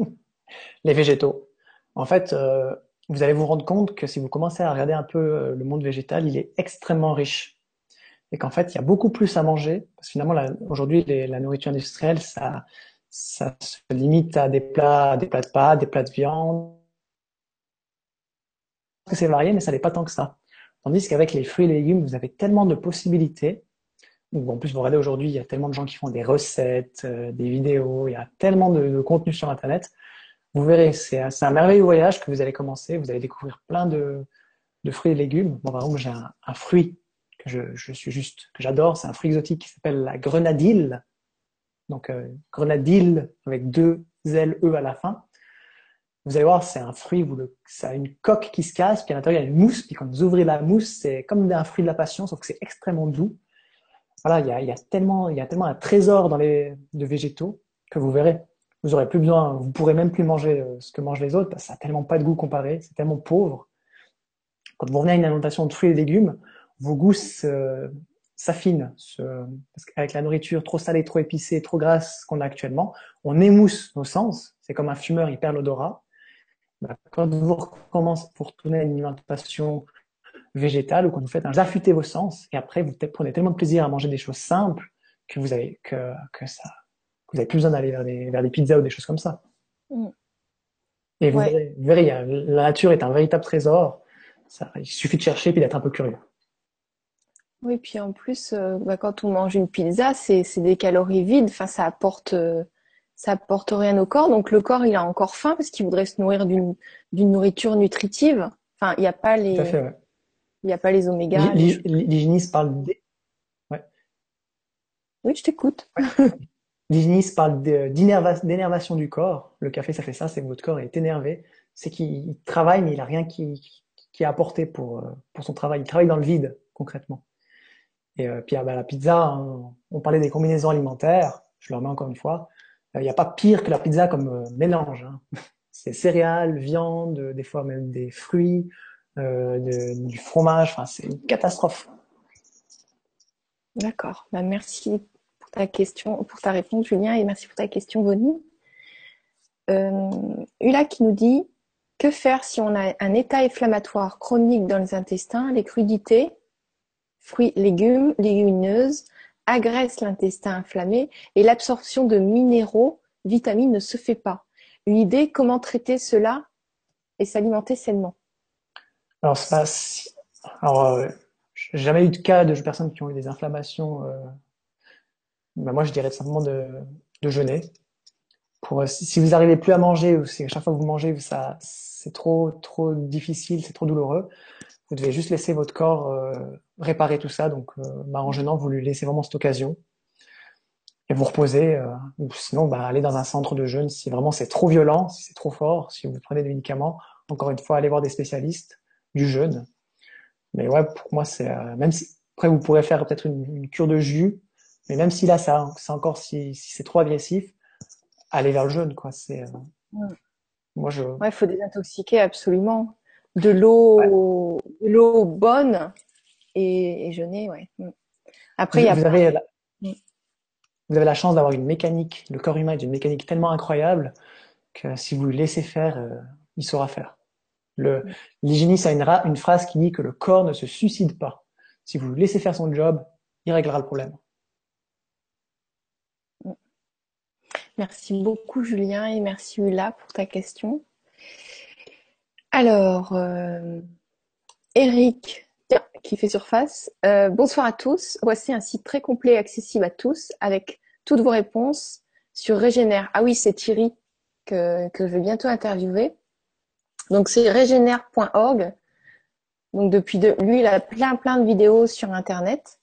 Les végétaux. En fait, euh, vous allez vous rendre compte que si vous commencez à regarder un peu euh, le monde végétal, il est extrêmement riche. Et qu'en fait, il y a beaucoup plus à manger. Parce que finalement, aujourd'hui, la nourriture industrielle, ça, se limite à des plats, des plats de pâtes, des plats de viande. C'est varié, mais ça n'est pas tant que ça. Tandis qu'avec les fruits et légumes, vous avez tellement de possibilités. en plus, vous regardez aujourd'hui, il y a tellement de gens qui font des recettes, euh, des vidéos, il y a tellement de, contenu sur Internet. Vous verrez, c'est un merveilleux voyage que vous allez commencer. Vous allez découvrir plein de, fruits et légumes. Bon, par exemple, j'ai un, fruit que je, suis juste, que j'adore. C'est un fruit exotique qui s'appelle la grenadille. Donc, euh, grenadille avec deux L, E à la fin. Vous allez voir, c'est un fruit, vous ça a une coque qui se casse, puis à l'intérieur il y a une mousse, puis quand vous ouvrez la mousse, c'est comme un fruit de la passion, sauf que c'est extrêmement doux. Voilà, il y a, tellement, il y a tellement un trésor dans les de végétaux que vous verrez. Vous aurez plus besoin, vous pourrez même plus manger euh, ce que mangent les autres, parce que ça a tellement pas de goût comparé, c'est tellement pauvre. Quand vous revenez à une alimentation de fruits et légumes, vos goûts s'affinent. Parce qu'avec la nourriture trop salée, trop épicée, trop grasse qu'on a actuellement, on émousse nos sens. C'est comme un fumeur, il perd l'odorat. Bah, quand vous recommencez pour tourner à une alimentation végétale ou quand vous faites un affûter vos sens et après vous prenez tellement de plaisir à manger des choses simples que vous avez que, que ça vous avez plus besoin d'aller vers des vers des pizzas ou des choses comme ça. Mm. Et vous, verrez, la nature est un véritable trésor. Ça, il suffit de chercher puis d'être un peu curieux. Oui, puis en plus, euh, bah, quand on mange une pizza, c'est des calories vides. Enfin, ça apporte euh, ça apporte rien au corps. Donc le corps, il a encore faim parce qu'il voudrait se nourrir d'une nourriture nutritive. Enfin, il n'y a pas les, il n'y a pas les oméga. L'hygiéniste parle ouais. Oui, je t'écoute. L'hygiéniste parle d'énervation du corps. Le café, ça fait ça, c'est que votre corps est énervé. C'est qu'il travaille, mais il a rien qui, qui est apporté pour, pour son travail. Il travaille dans le vide, concrètement. Et euh, puis, ah, bah, la pizza, hein, on parlait des combinaisons alimentaires. Je le remets encore une fois. Il n'y a pas pire que la pizza comme euh, mélange. Hein. C'est céréales, viande, des fois même des fruits, euh, du fromage. Enfin, c'est une catastrophe. D'accord. Bah, merci pour ta question, pour ta réponse, Julien, et merci pour ta question, Vonnie. Euh, Ula qui nous dit que faire si on a un état inflammatoire chronique dans les intestins, les crudités, fruits, légumes, légumineuses, agresse l'intestin inflammé et l'absorption de minéraux, vitamines ne se fait pas. Une idée comment traiter cela et s'alimenter sainement? Alors, ça, alors euh, j'ai jamais eu de cas de personnes qui ont eu des inflammations. Euh, ben, moi, je dirais simplement de, jeûner. Euh, si vous n'arrivez plus à manger ou si à chaque fois que vous mangez, ça, c'est trop, trop difficile, c'est trop douloureux, vous devez juste laisser votre corps euh, réparer tout ça. Donc, euh, bah, en jeûnant, vous lui laissez vraiment cette occasion et vous reposez. Euh, ou sinon, bah, allez dans un centre de jeûne si vraiment c'est trop violent, si c'est trop fort, si vous prenez des médicaments. Encore une fois, allez voir des spécialistes du jeûne. Mais ouais, pour moi, c'est euh, même si après vous pourrez faire peut-être une, une, cure de jus, mais même si là, ça, c'est encore si, si c'est trop agressif, allez vers le jeûne, quoi. C'est moi je. Ouais, il faut désintoxiquer absolument de l'eau, l'eau bonne et, et, jeûner, ouais. Mm. Après, vous, il y a avez la, mm. vous avez la chance d'avoir une mécanique. Le corps humain est une mécanique tellement incroyable que si vous le laissez faire, euh, il saura faire. Mm. l'hygiéniste a une, une phrase qui dit que le corps ne se suicide pas. Si vous le laissez faire son job, il réglera le problème. Merci beaucoup Julien et merci Ula pour ta question. Alors, euh, Eric qui fait surface. Euh, bonsoir à tous. Voici un site très complet et accessible à tous avec toutes vos réponses sur Régénère. Ah oui, c'est Thierry que, que je vais bientôt interviewer. Donc c'est régénère.org. Donc depuis de, lui, il a plein plein de vidéos sur Internet.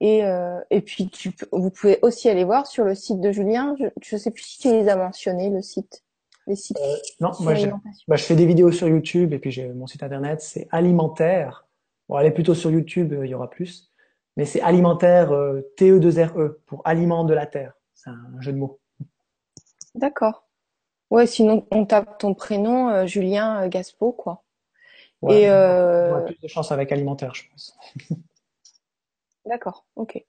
Et, euh, et puis tu, vous pouvez aussi aller voir sur le site de Julien. Je ne sais plus si tu les as mentionnés, le site. Les sites euh, non, moi bah, je fais des vidéos sur YouTube et puis j'ai mon site internet, c'est alimentaire. Bon, allez plutôt sur YouTube, euh, il y aura plus. Mais c'est alimentaire euh, TE2RE e, pour aliment de la terre. C'est un jeu de mots. D'accord. Ouais, sinon on tape ton prénom, euh, Julien Gaspo, quoi. Ouais, et euh... on a plus de chance avec alimentaire, je pense. D'accord, ok.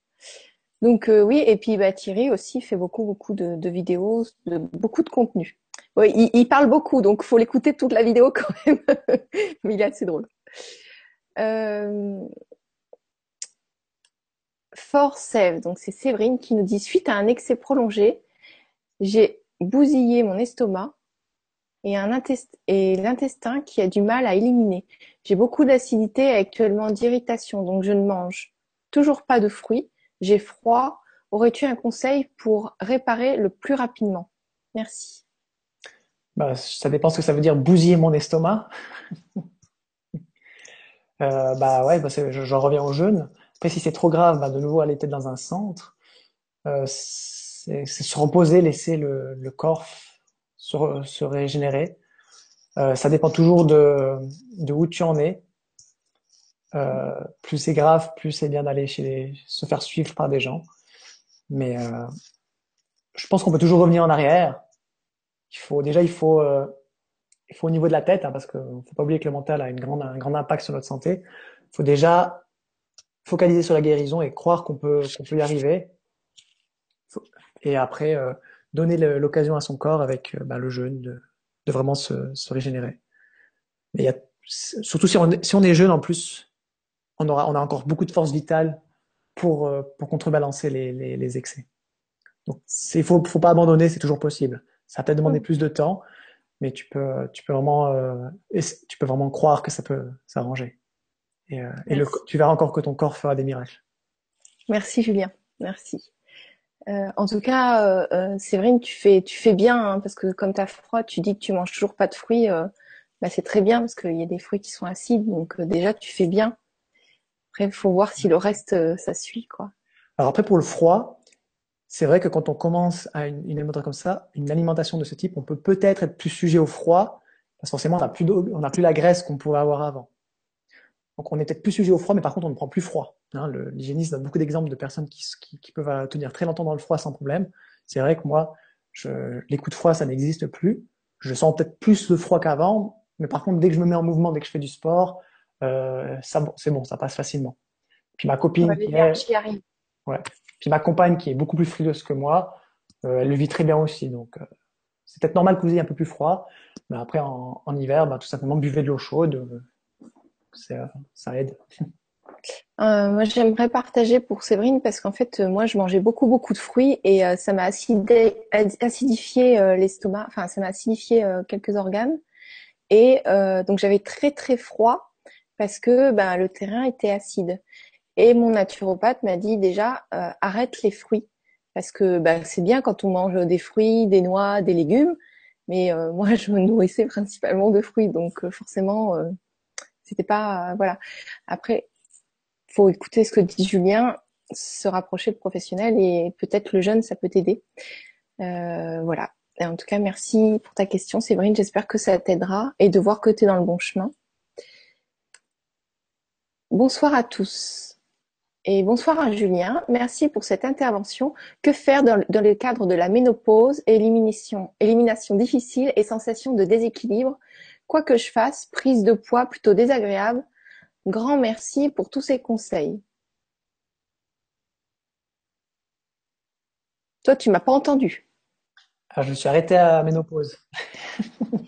Donc euh, oui, et puis bah, Thierry aussi fait beaucoup beaucoup de, de vidéos, de beaucoup de contenu. Oui, il, il, parle beaucoup, donc faut l'écouter toute la vidéo quand même. Mais il est assez drôle. Euh... For Save, donc c'est Séverine qui nous dit suite à un excès prolongé, j'ai bousillé mon estomac et, l'intestin qui a du mal à éliminer. J'ai beaucoup d'acidité et actuellement d'irritation, donc je ne mange toujours pas de fruits. J'ai froid. Aurais-tu un conseil pour réparer le plus rapidement? Merci. Bah, ça dépend ce que ça veut dire bousiller mon estomac. euh, bah ouais, bah j'en reviens au jeûne. Après, si c'est trop grave, bah de nouveau aller peut-être dans un centre. Euh, c'est se reposer, laisser le, le corps se, se régénérer. Euh, ça dépend toujours de, de où tu en es. Euh, plus c'est grave, plus c'est bien d'aller chez les, se faire suivre par des gens. Mais euh, je pense qu'on peut toujours revenir en arrière. Il faut déjà, il faut, euh, il faut au niveau de la tête, hein, parce que faut pas oublier que le mental a une grande, un grand impact sur notre santé. Il faut déjà focaliser sur la guérison et croire qu'on peut, qu'on peut y arriver et après euh, donner l'occasion à son corps avec euh, bah, le jeûne de, de vraiment se, se, régénérer. Mais y a, surtout si on, si on est jeune en plus, on aura on a encore beaucoup de force vitale pour euh, pour contrebalancer les, les, les excès. Donc il faut faut pas abandonner, c'est toujours possible. Ça va peut-être demander plus de temps, mais tu peux tu peux vraiment euh, tu peux vraiment croire que ça peut s'arranger. Et, euh, et le, tu verras encore que ton corps fera des miracles. Merci Julien, merci. Euh, en tout cas, Séverine, tu fais, tu fais bien, hein, parce que comme tu as froid, tu dis que tu manges toujours pas de fruits. Bah, c'est très bien, parce qu'il y a des fruits qui sont acides, donc déjà, tu fais bien. Après, il faut voir si le reste, ça suit. quoi. Alors après, pour le froid, c'est vrai que quand on commence à une, une, alimentation comme ça, une alimentation de ce type, on peut peut-être être plus sujet au froid, parce que forcément, on n'a plus, on a plus la graisse qu'on pouvait avoir avant. Donc on est peut-être plus sujet au froid, mais par contre on ne prend plus froid. Hein, L'hygiéniste donne beaucoup d'exemples de personnes qui, qui, qui, peuvent euh, tenir très longtemps dans le froid sans problème. C'est vrai que moi, je, les coups de froid, ça n'existe plus. Je sens peut-être plus le froid qu'avant, mais par contre dès que je me mets en mouvement, dès que je fais du sport, euh, ça c'est bon, ça passe facilement. Puis ma copine, qui est, ouais. Puis ma compagne qui est beaucoup plus frileuse que moi, euh, elle le vit très bien aussi. Donc euh, c'est peut-être normal que vous ayez un peu plus froid, mais après en, hiver, bah, tout simplement buvez de l'eau chaude ça aide. Euh, moi, j'aimerais partager pour Séverine parce qu'en fait, moi, je mangeais beaucoup, beaucoup de fruits et euh, ça m'a acidifié euh, l'estomac. Enfin, ça m'a acidifié euh, quelques organes. Et euh, donc, j'avais très, très froid parce que ben, le terrain était acide. Et mon naturopathe m'a dit déjà, arrête les fruits parce que ben, c'est bien quand on mange des fruits, des noix, des légumes. Mais moi, je me nourrissais principalement de fruits, donc forcément c'était pas voilà. Après, faut écouter ce que dit Julien, se rapprocher de professionnels et peut-être le jeune, ça peut t'aider. Euh, voilà. Et en tout cas, merci pour ta question, Séverine. J'espère que ça t'aidera et de voir que tu es dans le bon chemin. Bonsoir à tous. Et bonsoir à Julien. Merci pour cette intervention. Que faire dans, dans le cadre de la ménopause, élimination, élimination difficile et sensation de déséquilibre? Quoi que je fasse, prise de poids plutôt désagréable. Grand merci pour tous ces conseils. Toi, tu m'as pas entendu. Ah, je me suis arrêtée à ménopause.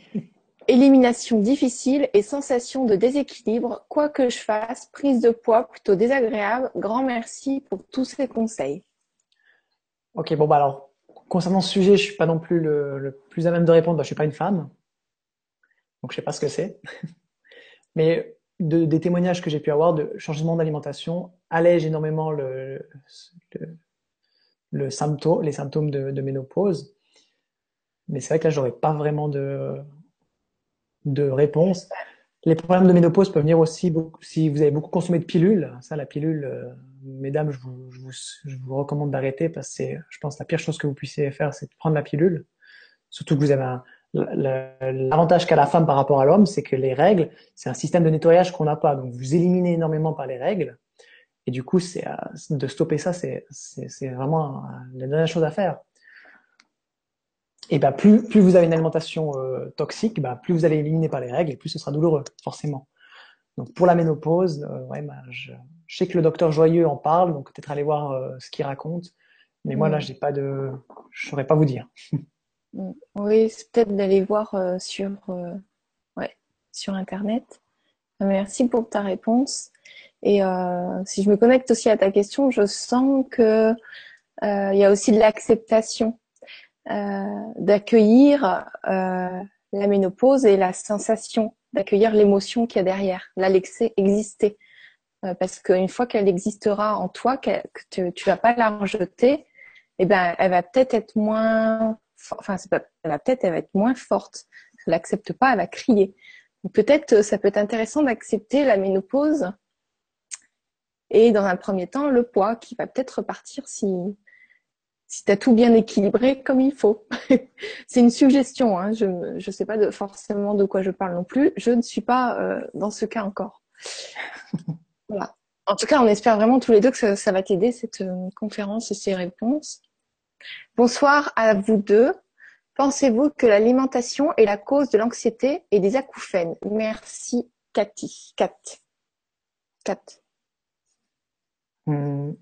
Élimination difficile et sensation de déséquilibre. Quoi que je fasse, prise de poids plutôt désagréable. Grand merci pour tous ces conseils. Ok, bon bah alors, concernant ce sujet, je suis pas non plus le, plus à même de répondre. Je je suis pas une femme donc je sais pas ce que c'est. Mais de, des témoignages que j'ai pu avoir de changement d'alimentation allège énormément le, le, le symptôme, les symptômes de, de ménopause. Mais c'est vrai que là, j'aurais pas vraiment de, de réponse. Les problèmes de ménopause peuvent venir aussi beaucoup, si vous avez beaucoup consommé de pilules. Ça, la pilule, euh, mesdames, je vous, je vous, je vous recommande d'arrêter parce que je pense, la pire chose que vous puissiez faire, c'est de prendre la pilule. Surtout que vous avez un, L'avantage qu'a la femme par rapport à l'homme, c'est que les règles, c'est un système de nettoyage qu'on n'a pas. Donc vous éliminez énormément par les règles. Et du coup, c'est de stopper ça, c'est vraiment la dernière chose à faire. Et ben plus plus vous avez une alimentation euh, toxique, ben plus vous allez éliminer par les règles et plus ce sera douloureux, forcément. Donc pour la ménopause, euh, ouais, ben, je, je, sais que le docteur Joyeux en parle, donc peut-être aller voir euh, ce qu'il raconte. Mais moi là, mm. j'ai pas de, je saurais pas vous dire. Mm. Oui, c'est peut-être d'aller voir euh, sur, euh, ouais, sur Internet. Merci pour ta réponse. Et euh, si je me connecte aussi à ta question, je sens que il y a aussi de l'acceptation, d'accueillir la ménopause et la sensation, d'accueillir l'émotion qu'il y a derrière, la laisser exister. parce qu'une fois qu'elle existera en toi, que tu, tu vas pas la rejeter, eh ben, elle va peut-être être moins enfin, c'est pas, elle va être moins forte. Elle l'accepte pas, elle va crier. Peut-être, euh, ça peut être intéressant d'accepter la ménopause et dans un premier temps, le poids qui va peut-être repartir si, si tu as tout bien équilibré comme il faut. c'est une suggestion, hein. je ne sais pas de, forcément de quoi je parle non plus. Je ne suis pas euh, dans ce cas encore. voilà. En tout cas, on espère vraiment tous les deux que ça, ça va t'aider, cette euh, conférence et ces réponses. Bonsoir à vous deux. Pensez-vous que l'alimentation est la cause de l'anxiété et des acouphènes? Merci, Cathy. Kat. Kat. Hmm.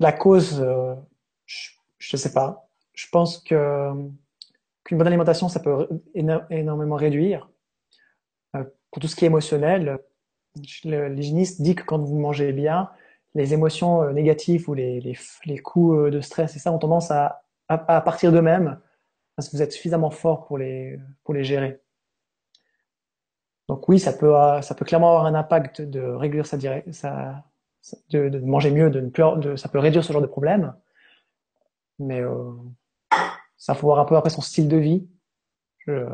La cause, euh, je ne sais pas. Je pense qu'une bonne alimentation, ça peut énormément réduire. Euh, pour tout ce qui est émotionnel, l'hygiéniste dit que quand vous mangez bien, les émotions euh, négatives ou les, coups de stress et ça ont tendance à, partir d'eux-mêmes parce que vous êtes suffisamment fort pour les, gérer. Donc oui, ça peut, ça peut clairement avoir un impact de réduire sa, sa de, de, manger mieux, de ne plus, de, ça peut réduire ce genre de problème. Mais euh, ça faut voir un peu après son style de vie. Je,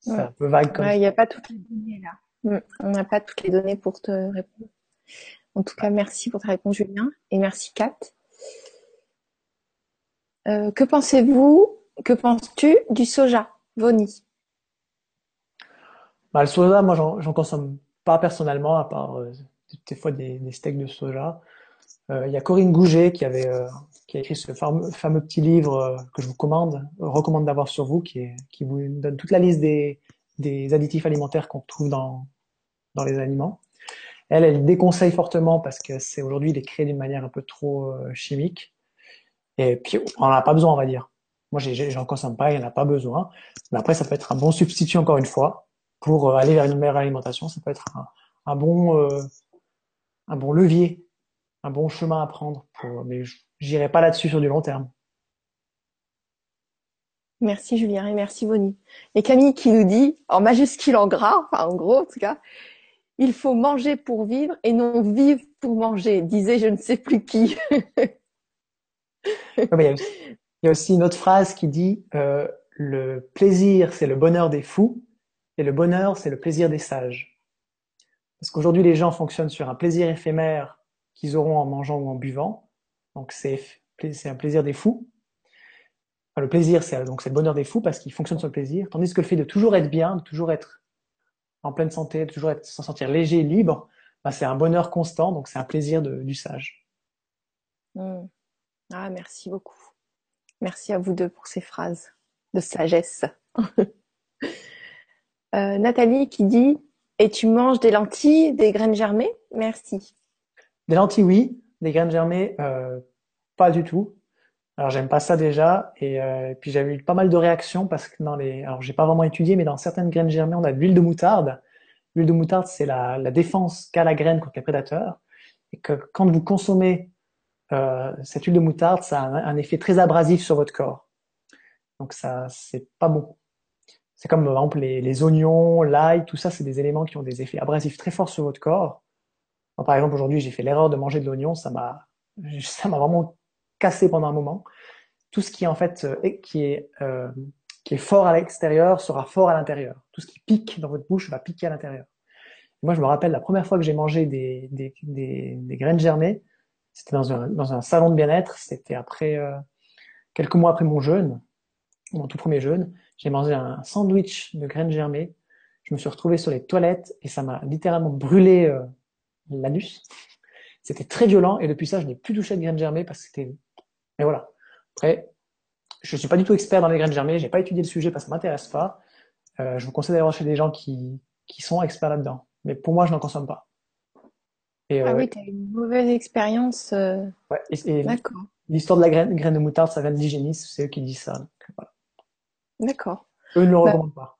c'est un peu vague comme Il n'y a pas toutes les données là. Mm. On n'a pas toutes les données pour te répondre. En tout cas, merci pour ta réponse, Julien, et merci, Kat. Euh, que pensez-vous, que penses-tu du soja, Voni? Bah, Le soja, moi, j'en consomme pas personnellement, à part euh, des fois des, steaks de soja. Euh, il y a Corinne Gouget qui avait qui a écrit ce fameux, petit livre que je vous commande, recommande d'avoir sur vous, qui, est, qui vous donne toute la liste des, des additifs alimentaires qu'on trouve dans, dans les aliments. Elle, elle déconseille fortement parce que c'est aujourd'hui il est d'une manière un peu trop euh, chimique. Et puis on n'en a pas besoin, on va dire. Moi, j'en consomme pas, il n'y en a pas besoin. Mais après, ça peut être un bon substitut encore une fois pour euh, aller vers une meilleure alimentation. Ça peut être un, bon euh, un bon levier, un bon chemin à prendre. Pour, mais j'irai pas là-dessus sur du long terme. Merci Julien et merci Bonnie. Et Camille qui nous dit, en majuscule en gras, enfin en gros en tout cas, il faut manger pour vivre et non vivre pour manger, disait je ne sais plus qui. il, y a aussi, une autre phrase qui dit euh, le plaisir c'est le bonheur des fous et le bonheur c'est le plaisir des sages. Parce qu'aujourd'hui les gens fonctionnent sur un plaisir éphémère qu'ils auront en mangeant ou en buvant. Donc c'est un plaisir des fous. le plaisir c'est donc le bonheur des fous parce qu'ils fonctionnent sur le plaisir, tandis que le fait de toujours être bien, de toujours être en pleine santé, toujours être, s'en sentir léger, libre, bah, c'est un bonheur constant, donc c'est un plaisir de, du sage. Hmm. Ah, merci beaucoup. Merci à vous deux pour ces phrases de sagesse. euh, Nathalie qui dit Et tu manges des lentilles, des graines germées? Merci. Des lentilles, oui. Des graines germées, euh, pas du tout. Alors j'aime pas ça déjà, et, euh, puis j'avais eu pas mal de réactions parce que dans les, alors j'ai pas vraiment étudié, mais dans certaines graines germées, on a de l'huile de moutarde. L'huile de moutarde, c'est la, défense qu'a la graine contre les prédateurs, et que quand vous consommez euh, cette huile de moutarde, ça a un, effet très abrasif sur votre corps. Donc ça, c'est pas bon. C'est comme par exemple les, les oignons, l'ail, tout ça, c'est des éléments qui ont des effets abrasifs très forts sur votre corps. par exemple, aujourd'hui, j'ai fait l'erreur de manger de l'oignon, ça m'a, ça m'a vraiment cassé pendant un moment. Tout ce qui en fait, euh, qui est euh, qui est fort à l'extérieur sera fort à l'intérieur. Tout ce qui pique dans votre bouche va piquer à l'intérieur. Moi, je me rappelle la première fois que j'ai mangé des, des, des, des, graines germées, c'était dans un, dans un salon de bien-être, c'était après euh, quelques mois après mon jeûne, mon tout premier jeûne, j'ai mangé un sandwich de graines germées. Je me suis retrouvé sur les toilettes et ça m'a littéralement brûlé euh, l'anus. C'était très violent et depuis ça, je n'ai plus touché de graines germées parce que c'était. Mais voilà. Après, je suis pas du tout expert dans les graines germées, j'ai pas étudié le sujet parce que ça m'intéresse pas. Euh, je vous conseille d'aller chez des gens qui, qui sont experts là-dedans. Mais pour moi, je n'en consomme pas. Et, ah euh, oui, tu as une mauvaise expérience. Euh... Ouais, et, D'accord. L'histoire de la graine, graine, de moutarde, ça vient de l'hygiéniste, c'est eux qui disent ça. D'accord. Eux ne le bah, pas.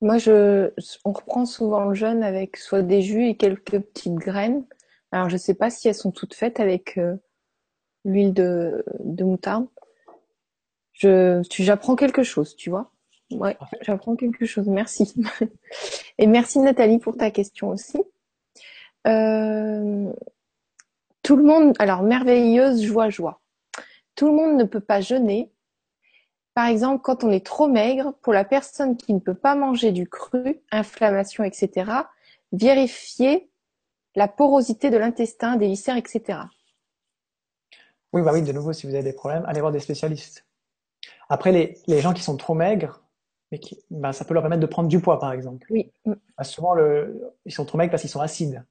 Moi, je, on reprend souvent le jeûne avec soit des jus et quelques petites graines. Alors, je sais pas si elles sont toutes faites avec euh, l'huile de, de moutarde je, tu, j'apprends quelque chose, tu vois. Ouais, j'apprends quelque chose. Merci. Et merci Nathalie pour ta question aussi. Euh, tout le monde, alors merveilleuse joie, joie. Tout le monde ne peut pas jeûner. Par exemple, quand on est trop maigre, pour la personne qui ne peut pas manger du cru, inflammation, etc., vérifier la porosité de l'intestin, des viscères, etc. Oui, bah oui, de nouveau, si vous avez des problèmes, allez voir des spécialistes. Après, les, les gens qui sont trop maigres, mais qui, ben, ça peut leur permettre de prendre du poids, par exemple. Oui. Ben, souvent, le, ils sont trop maigres parce qu'ils sont acides.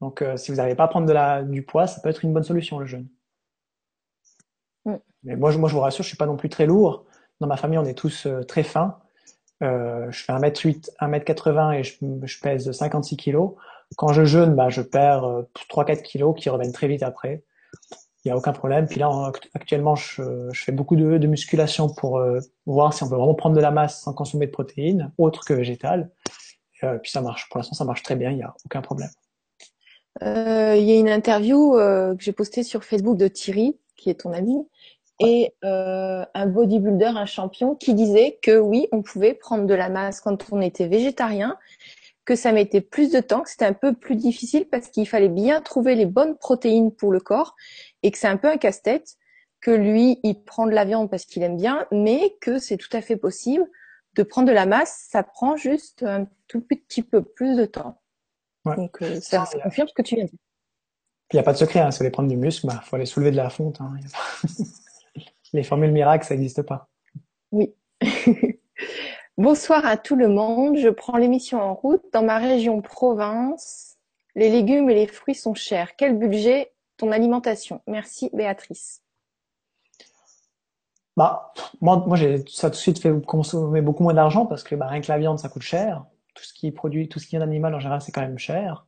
Donc, euh, si vous n'arrivez pas à prendre de la, du poids, ça peut être une bonne solution, le jeûne. Mais moi je, moi, je vous rassure, je suis pas non plus très lourd. Dans ma famille, on est tous euh, très fins. Euh, je fais 1m8, 1m80 et je, je, pèse 56 kilos. Quand je jeûne, bah, je perds 3-4 euh, kilos qui reviennent très vite après il n'y a aucun problème. Puis là, actuellement, je, fais beaucoup de, musculation pour euh, voir si on peut vraiment prendre de la masse sans consommer de protéines, autres que végétales. Euh, puis ça marche. Pour l'instant, ça marche très bien. Il n'y a aucun problème. Il y a une interview que j'ai postée sur Facebook de Thierry, qui est ton ami, et euh, un bodybuilder, un champion, qui disait que oui, on pouvait prendre de la masse quand on était végétarien, que ça mettait plus de temps, que c'était un peu plus difficile parce qu'il fallait bien trouver les bonnes protéines pour le corps et que c'est un peu un casse-tête, que lui, il prend de la viande parce qu'il aime bien, mais que c'est tout à fait possible de prendre de la masse, ça prend juste un tout petit peu plus de temps. Donc euh, ça, confirme ce que tu viens de dire. Il n'y a pas de secret, hein, si vous voulez prendre du muscle, il bah, faut aller soulever de la fonte. Hein. Les formules miracles, ça n'existe pas. Oui. Bonsoir à tout le monde. Je prends l'émission en route. Dans ma région province, les légumes et les fruits sont chers. Quel budget ton alimentation? Merci Béatrice. Bah, moi, moi j'ai ça tout de suite fait consommer beaucoup moins d'argent parce que bah, rien que la viande, ça coûte cher. Tout ce qui est produit, tout ce qui vient d'animal en général, c'est quand même cher.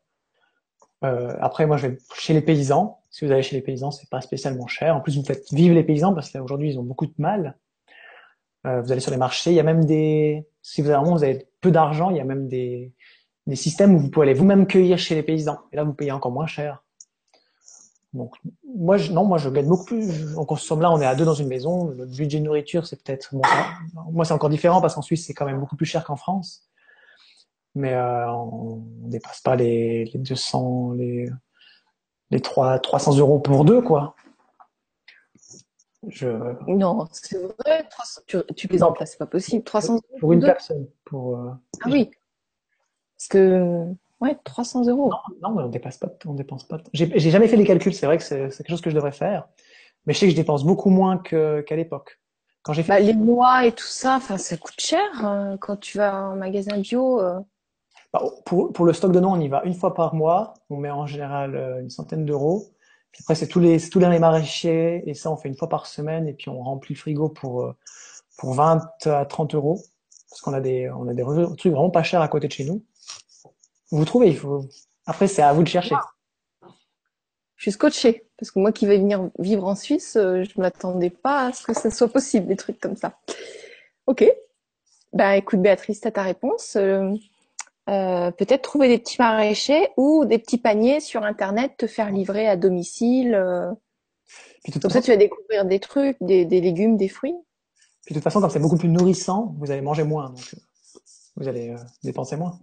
Euh, après, moi, je vais chez les paysans. Si vous allez chez les paysans, c'est pas spécialement cher. En plus, vous faites vivre les paysans parce qu'aujourd'hui, ils ont beaucoup de mal. Euh, vous allez sur les marchés, il y a même des, si vous avez vraiment vous avez peu d'argent, il y a même des, des systèmes où vous pouvez aller vous-même cueillir chez les paysans. Et là, vous payez encore moins cher. Donc, moi, je, non, moi, je gagne beaucoup plus. On consomme là, on est à deux dans une maison. Le budget de nourriture, c'est peut-être, bon, moi, c'est encore différent parce qu'en Suisse, c'est quand même beaucoup plus cher qu'en France. Mais euh, on, ne dépasse pas les, les 200, les, les 3, 300 euros pour deux, quoi. Je... Non, c'est vrai. Tu, tu plaisantes là, c'est pas possible. 300 pour une personne. Pour, euh, Ah oui. Parce que ouais, 300 euros. Non, non, on dépasse pas. On dépense pas. J'ai jamais fait les calculs. C'est vrai que c'est quelque chose que je devrais faire, mais je sais que je dépense beaucoup moins qu'à l'époque. Quand j'ai fait bah, les noix et tout ça, enfin, ça coûte cher euh, quand tu vas en magasin bio. Euh. Bah, pour, pour le stock de noix, on y va une fois par mois. On met en général une centaine d'euros après, c'est tous les, tous les maraîchers, et ça, on fait une fois par semaine, et puis on remplit le frigo pour, euh, pour 20 à 30 euros. Parce qu'on a des, on a des trucs vraiment pas chers à côté de chez nous. Vous trouvez, il faut, après, c'est à vous de chercher. Je suis scotché parce que moi qui vais venir vivre en Suisse, euh, je m'attendais pas à ce que ça soit possible, des trucs comme ça. Ok. Ben, écoute, Béatrice, t'as ta réponse. Euh, euh, peut-être trouver des petits maraîchers ou des petits paniers sur internet, te faire livrer à domicile. Euh. Comme ça, tu vas découvrir des trucs, des, des légumes, des fruits. Puis de toute façon, comme c'est beaucoup plus nourrissant, vous allez manger moins, donc euh, vous allez euh, dépenser moins.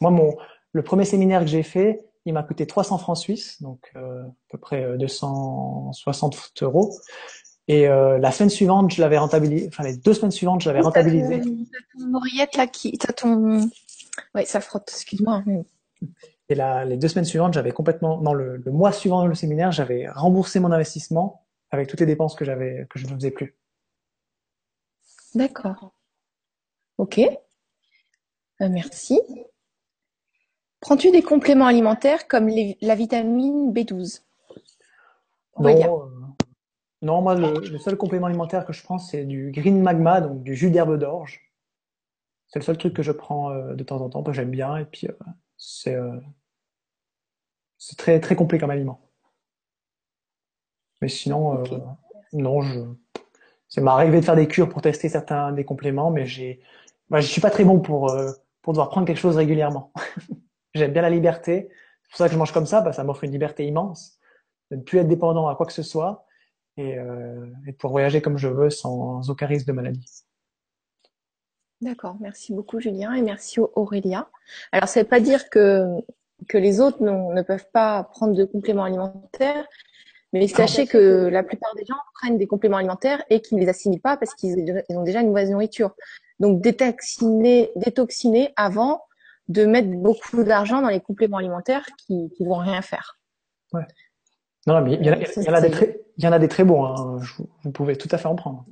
Moi, mon, le premier séminaire que j'ai fait, il m'a coûté 300 francs suisses, donc euh, à peu près 260 euros. Et euh, la semaine suivante, je l'avais rentabilisé. Enfin, les deux semaines suivantes, je l'avais rentabilisé. T'as ton oreillette là qui, t'as ton, ouais, ça frotte. Excuse-moi. Et là, les deux semaines suivantes, j'avais complètement, dans le, le, mois suivant le séminaire, j'avais remboursé mon investissement avec toutes les dépenses que j'avais, que je ne faisais plus. D'accord. Ok. Euh, merci. Prends-tu des compléments alimentaires comme les, la vitamine B12 Non, euh, non moi, le, le, seul complément alimentaire que je prends, c'est du green magma, donc du jus d'herbe d'orge. C'est le seul truc que je prends euh, de temps en temps, que j'aime bien, et puis euh, c'est euh, c'est très très complet comme aliment. Mais sinon, okay. non, je c'est m'arrivé de faire des cures pour tester certains des compléments, mais j'ai, bah, je suis pas très bon pour pour devoir prendre quelque chose régulièrement. J'aime bien la liberté. C'est pour ça que je mange comme ça, bah, ça m'offre une liberté immense de ne plus être dépendant à quoi que ce soit et, et de pouvoir voyager comme je veux sans aucun risque de maladie. D'accord, merci beaucoup Julien et merci Aurélia. Alors ça ne veut pas dire que que les autres ne peuvent pas prendre de compléments alimentaires, mais sachez que la plupart des gens prennent des compléments alimentaires et qu'ils ne les assimilent pas parce qu'ils ont déjà une mauvaise nourriture. Donc détoxiner, détoxiner avant de mettre beaucoup d'argent dans les compléments alimentaires qui ne vont rien faire. Ouais. Non, mais il y, en a, il, y en a des très, il y en a des très bons. Hein. Vous pouvez tout à fait en prendre.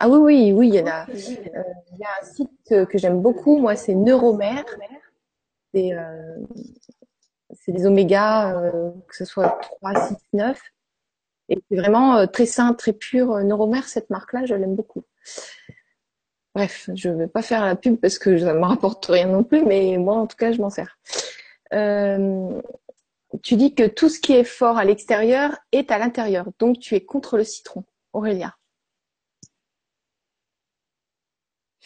Ah oui, oui, oui, il y en a. Euh, il y a un site que j'aime beaucoup, moi, c'est Neuromère. C'est euh, c'est des oméga, euh, que ce soit 3, 6, 9. Et c'est vraiment euh, très sain, très pur. Neuromère, cette marque-là, je l'aime beaucoup. Bref, je ne vais pas faire la pub parce que ça ne me rapporte rien non plus, mais moi, en tout cas, je m'en sers. Euh, tu dis que tout ce qui est fort à l'extérieur est à l'intérieur. Donc, tu es contre le citron. Aurélia.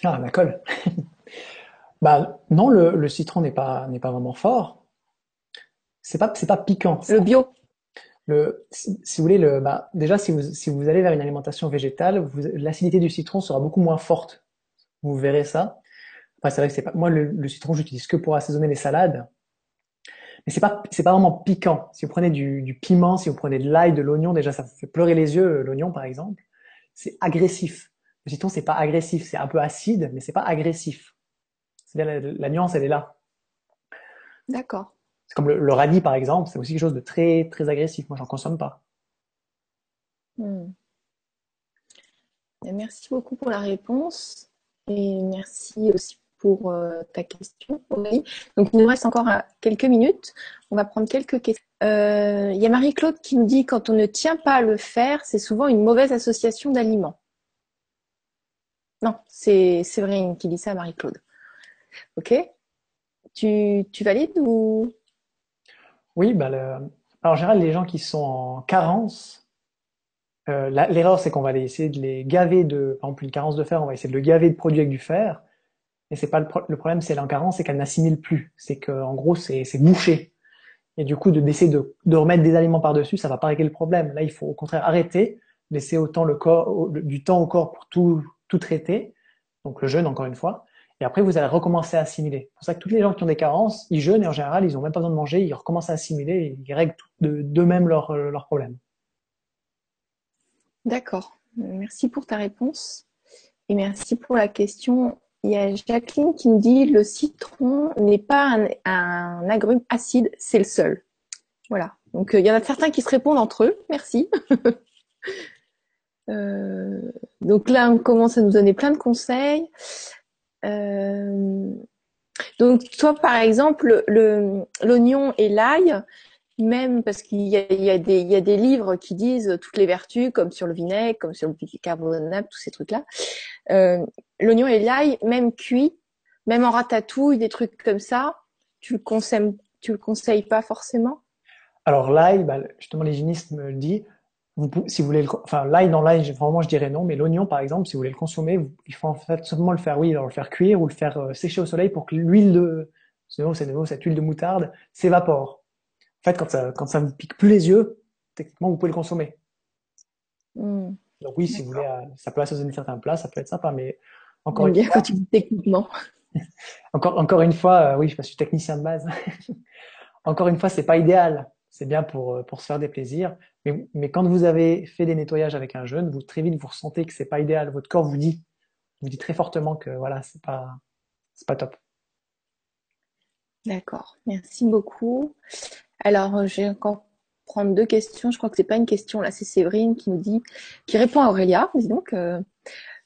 Ah, la colle. bah, non, le, le citron n'est pas, n'est pas vraiment fort c'est pas c'est pas piquant. Le bio. Le, si, si, vous voulez, le, bah, déjà si vous si vous allez vers une alimentation végétale, l'acidité du citron sera beaucoup moins forte. Vous verrez ça. Après c'est vrai que c'est pas moi le, le citron j'utilise que pour assaisonner les salades. Mais c'est pas c'est pas vraiment piquant. Si vous prenez du, du piment, si vous prenez de l'ail, de l'oignon, déjà ça fait pleurer les yeux l'oignon par exemple. C'est agressif. Le citron c'est pas agressif, c'est un peu acide, mais c'est pas agressif. C'est bien la, la nuance elle est là. D'accord. C'est comme le, le, radis, par exemple, c'est aussi quelque chose de très, très agressif. Moi, j'en consomme pas. Hmm. Merci beaucoup pour la réponse et merci aussi pour euh, ta question, Aurélie. Donc, il nous reste encore euh, quelques minutes. On va prendre quelques questions. Euh, il y a Marie-Claude qui nous dit quand on ne tient pas à le faire, c'est souvent une mauvaise association d'aliments. Non, c'est Séverine qui dit ça à Marie-Claude. Ok. Tu, tu valides ou? Oui, bah alors en général, les gens qui sont en carence, euh, l'erreur c'est qu'on va essayer de les gaver de, par exemple une carence de fer, on va essayer de le gaver de produits avec du fer, et c'est pas le, pro le problème, c'est en carence, c'est qu'elle n'assimile plus, c'est qu'en gros c'est bouché, et du coup de d'essayer de, de, remettre des aliments par dessus, ça va pas régler le problème. Là, il faut au contraire arrêter, laisser autant le corps, du temps au corps pour tout tout traiter, donc le jeûne encore une fois, et après, vous allez recommencer à assimiler. C'est pour ça que tous les gens qui ont des carences, ils jeûnent et en général, ils n'ont même pas besoin de manger, ils recommencent à assimiler et ils règlent d'eux-mêmes leurs leur euh, problèmes. D'accord. Merci pour ta réponse. Et merci pour la question. Il y a Jacqueline qui me dit le citron n'est pas un, agrume acide, c'est le seul. Voilà. Donc euh, il y en a certains qui se répondent entre eux. Merci. euh, donc là, on commence à nous donner plein de conseils. Euh, donc toi, par exemple, l'oignon et l'ail, même parce qu'il y, a des, livres qui disent toutes les vertus, comme sur le vinaigre, comme sur le bicarbonate, tous ces trucs-là. Euh, l'oignon et l'ail, même cuit, même en ratatouille, des trucs comme ça, tu le le conseilles pas forcément? Alors l'ail, bah, justement l'hygiéniste me le dit, vous, si vous voulez, le, enfin l'ail dans l'ail, vraiment je dirais non, mais l'oignon par exemple, si vous voulez le consommer, il faut en fait simplement le faire, oui, le faire cuire ou le faire euh, sécher au soleil pour que l'huile de, c'est nouveau, cette huile de moutarde s'évapore. En fait, quand ça, quand ça vous pique plus les yeux, techniquement vous pouvez le consommer. Mmh. Donc oui, si vous voulez, ça peut assaisonner certains plats, ça peut être sympa, mais encore une fois, techniquement. encore, encore une fois, oui, je suis technicien de base. encore une fois, c'est pas idéal. C'est bien pour, pour se faire des plaisirs. Mais, mais quand vous avez fait des nettoyages avec un jeune, vous très vite vous ressentez que c'est pas idéal. Votre corps vous dit, vous dit très fortement que voilà, c'est pas, c'est pas top. D'accord, merci beaucoup. Alors, euh, j'ai encore prendre deux questions. Je crois que c'est pas une question là, c'est Séverine qui nous dit, qui répond à Aurélia. Dis donc, euh,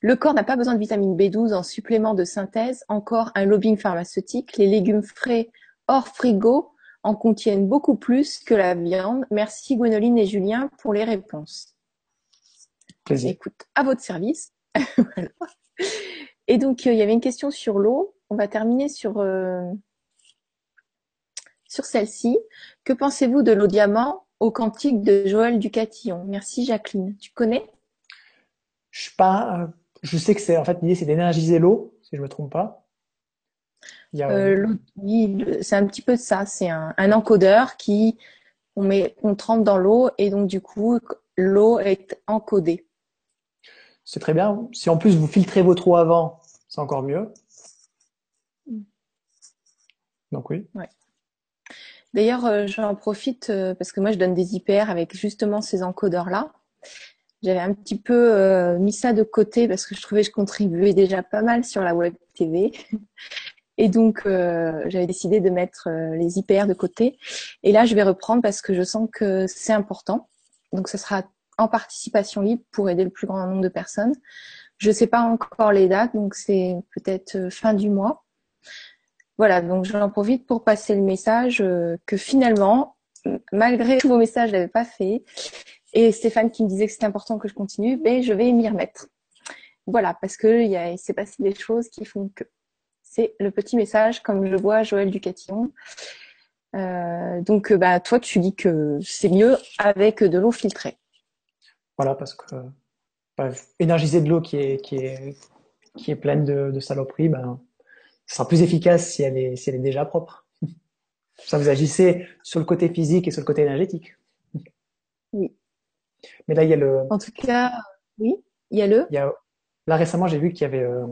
le corps n'a pas besoin de vitamine B12 en supplément de synthèse. Encore un lobbying pharmaceutique. Les légumes frais hors frigo en contiennent beaucoup plus que la viande. Merci Gwénoline et Julien pour les réponses. Plaisir. Écoute, à votre service. Et donc, euh, il y avait une question sur l'eau. On va terminer sur sur celle-ci. Que pensez-vous de l'eau diamant au cantique de Joël Ducatillon? Merci Jacqueline. Tu connais? Je pas. Euh, je sais que c'est en fait l'idée c'est d'énergiser l'eau, si je me trompe pas. Euh, c'est un petit peu de ça. C'est un, encodeur qui on met, on trempe dans l'eau et donc du coup l'eau est encodée. C'est très bien. Si en plus vous filtrez votre eau avant, c'est encore mieux. Mm. Donc oui. Ouais. D'ailleurs, euh, j'en profite euh, parce que moi, je donne des IPR avec justement ces encodeurs-là. J'avais un petit peu euh, mis ça de côté parce que je trouvais que je contribuais déjà pas mal sur la web TV. Et donc, j'avais décidé de mettre les IPR de côté. Et là, je vais reprendre parce que je sens que c'est important. Donc, ce sera en participation libre pour aider le plus grand nombre de personnes. Je ne sais pas encore les dates, donc c'est peut-être fin du mois. Voilà, donc j'en profite pour passer le message euh, que finalement, malgré tous vos messages, je l'avais pas fait. Et Stéphane qui me disait que c'était important que je continue, ben je vais m'y remettre. Voilà, parce que il s'est passé des choses qui font que. C'est le petit message, comme je vois Joël Ducatillon. Euh, donc, bah, toi, tu dis que c'est mieux avec de l'eau filtrée. Voilà, parce que bah, énergiser de l'eau qui est, qui est, qui est pleine de, de saloperies, ben, ce sera plus efficace si elle est, si elle est déjà propre. Ça vous agissez sur le côté physique et sur le côté énergétique. Oui. Mais là, il y a le. En tout cas, oui, il y a le. Il y a... Là récemment, j'ai vu qu'il y avait euh,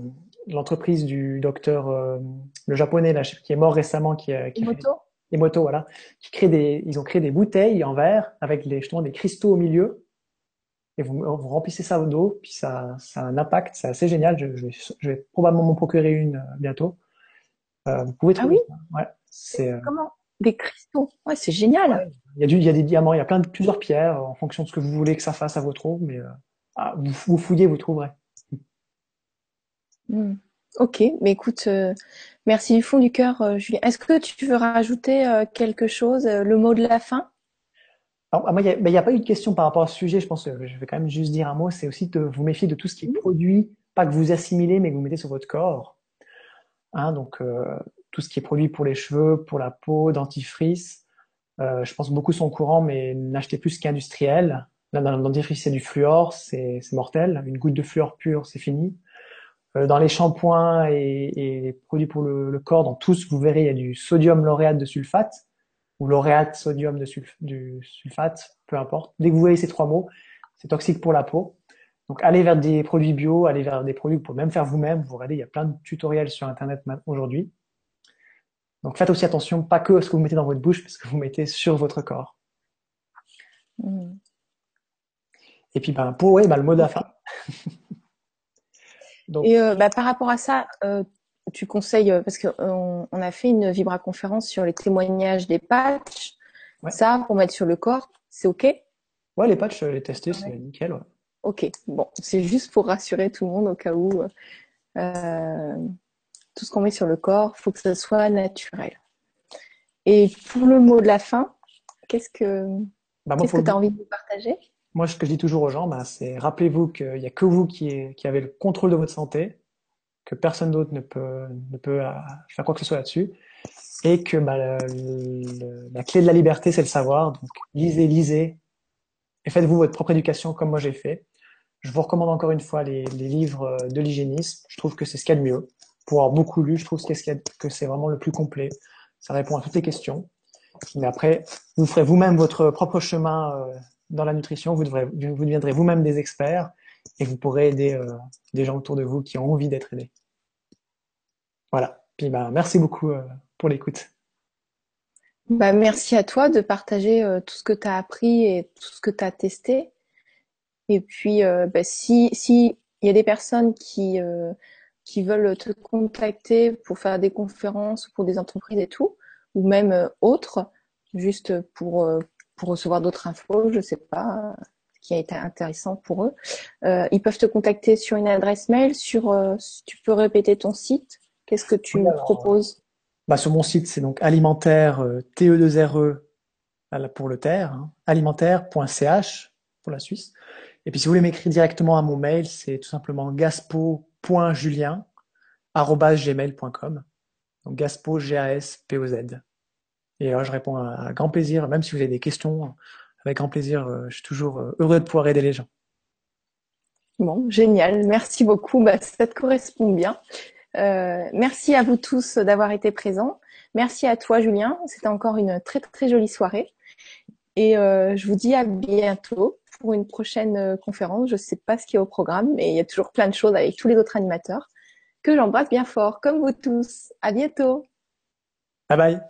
l'entreprise du docteur, euh, le japonais là, qui est mort récemment, qui, a, qui motos. Les motos, voilà, qui crée des, ils ont créé des bouteilles en verre avec les, justement des cristaux au milieu et vous, vous remplissez ça d'eau, puis ça, ça a un impact, c'est assez génial. Je, je, vais, je, vais, probablement m'en procurer une euh, bientôt. Euh, vous pouvez trouver. Ah oui. Ouais. C'est euh, comment? Des cristaux. Ouais, c'est génial. Il y a du, il y a des diamants, il y a plein de plusieurs pierres en fonction de ce que vous voulez que ça fasse à votre eau, mais euh, ah, vous, vous, fouillez, vous trouverez. Hmm. Ok, mais écoute, euh, merci du fond du cœur, Julien. Est-ce que tu veux rajouter quelque chose, le mot de la fin? Alors, moi, il n'y a, a, pas eu de question par rapport à ce sujet. Je pense que je vais quand même juste dire un mot. C'est aussi de vous méfier de tout ce qui est produit, pas que vous assimilez, mais que vous mettez sur votre corps. Hein, donc euh, tout ce qui est produit pour les cheveux, pour la peau, dentifrice. Euh, je pense que beaucoup sont au courant, mais n'achetez plus qu'industriel. Là, dans le dentifrice, c'est du fluor, c'est mortel. Une goutte de fluor pur, c'est fini. Euh, dans les shampoings et, et, les produits pour le, le, corps, dans tous, vous verrez, il y a du sodium lauréate de sulfate ou lauréate sodium de sulf, du sulfate, peu importe. Dès que vous voyez ces trois mots, c'est toxique pour la peau. Donc allez vers des produits bio, allez vers des produits que vous pouvez même faire vous-même. Vous regardez, il y a plein de tutoriels sur Internet aujourd'hui. Donc faites aussi attention, pas que à ce que vous mettez dans votre bouche, parce que vous mettez sur votre corps. Mm. Et puis ben, pour ouais, ben, le mot de la fin. Et euh, bah, par rapport à ça, euh, tu conseilles, euh, parce qu'on on a fait une vibra-conférence sur les témoignages des patchs. Ça, pour mettre sur le corps, c'est OK? Ouais, les patchs, les tester, c'est nickel. Ouais. Ok, bon, c'est juste pour rassurer tout le monde au cas où euh, tout ce qu'on met sur le corps, faut que ça soit naturel. Et pour le mot de la fin, qu'est-ce que bah, qu'est-ce que tu as envie de partager? Moi, ce que je dis toujours aux gens, bah, c'est rappelez-vous qu'il n'y a que vous qui, qui avez le contrôle de votre santé, que personne d'autre ne peut, ne peut euh, faire quoi que ce soit là-dessus, et que bah, la clé de la liberté, c'est le savoir. Donc, lisez, lisez, et faites-vous votre propre éducation comme moi j'ai fait. Je vous recommande encore une fois les, livres de l'hygiénisme. Je trouve que c'est ce qu'il y a de mieux. Pour avoir beaucoup lu, je trouve que c'est vraiment le plus complet. Ça répond à toutes les questions. Mais après, vous ferez vous-même votre propre chemin euh, dans la nutrition. Vous, deviendrez vous-même des experts. et vous pourrez aider euh, des gens autour de vous qui ont envie d'être aidés. Voilà. Puis bah, merci beaucoup euh, pour l'écoute. Bah, merci à toi de partager euh, tout ce que tu as appris et tout ce que tu as testé. Et puis, bah, si y a des personnes qui veulent te contacter pour faire des conférences pour des entreprises et tout, ou même autres, juste pour pour recevoir d'autres infos, je sais pas, qui a été intéressant pour eux. Euh, ils peuvent te contacter sur une adresse mail. Sur, euh, tu peux répéter ton site. Qu'est-ce que tu proposes? bah, Sur mon site, c'est donc alimentaire euh, TE2RE pour le terre, hein, alimentaire.ch pour la Suisse. Et puis si vous voulez m'écrire directement à mon mail, c'est tout simplement gaspo.julien@gmail.com. Donc gaspo G A S P O Z. Et je réponds à, grand plaisir, même si vous avez des questions, avec grand plaisir. Euh, je suis toujours euh, heureux de pouvoir aider les gens. Bon, génial. Merci beaucoup. Bah, ça te correspond bien. Euh, merci à vous tous d'avoir été présents. Merci à toi, Julien. C'était encore une très très jolie soirée. Et je vous dis à bientôt pour une prochaine conférence. Je ne sais pas ce qui est au programme, mais il y a toujours plein de choses avec tous les autres animateurs que j'embrasse bien fort, comme vous tous. À bientôt. Bye bye.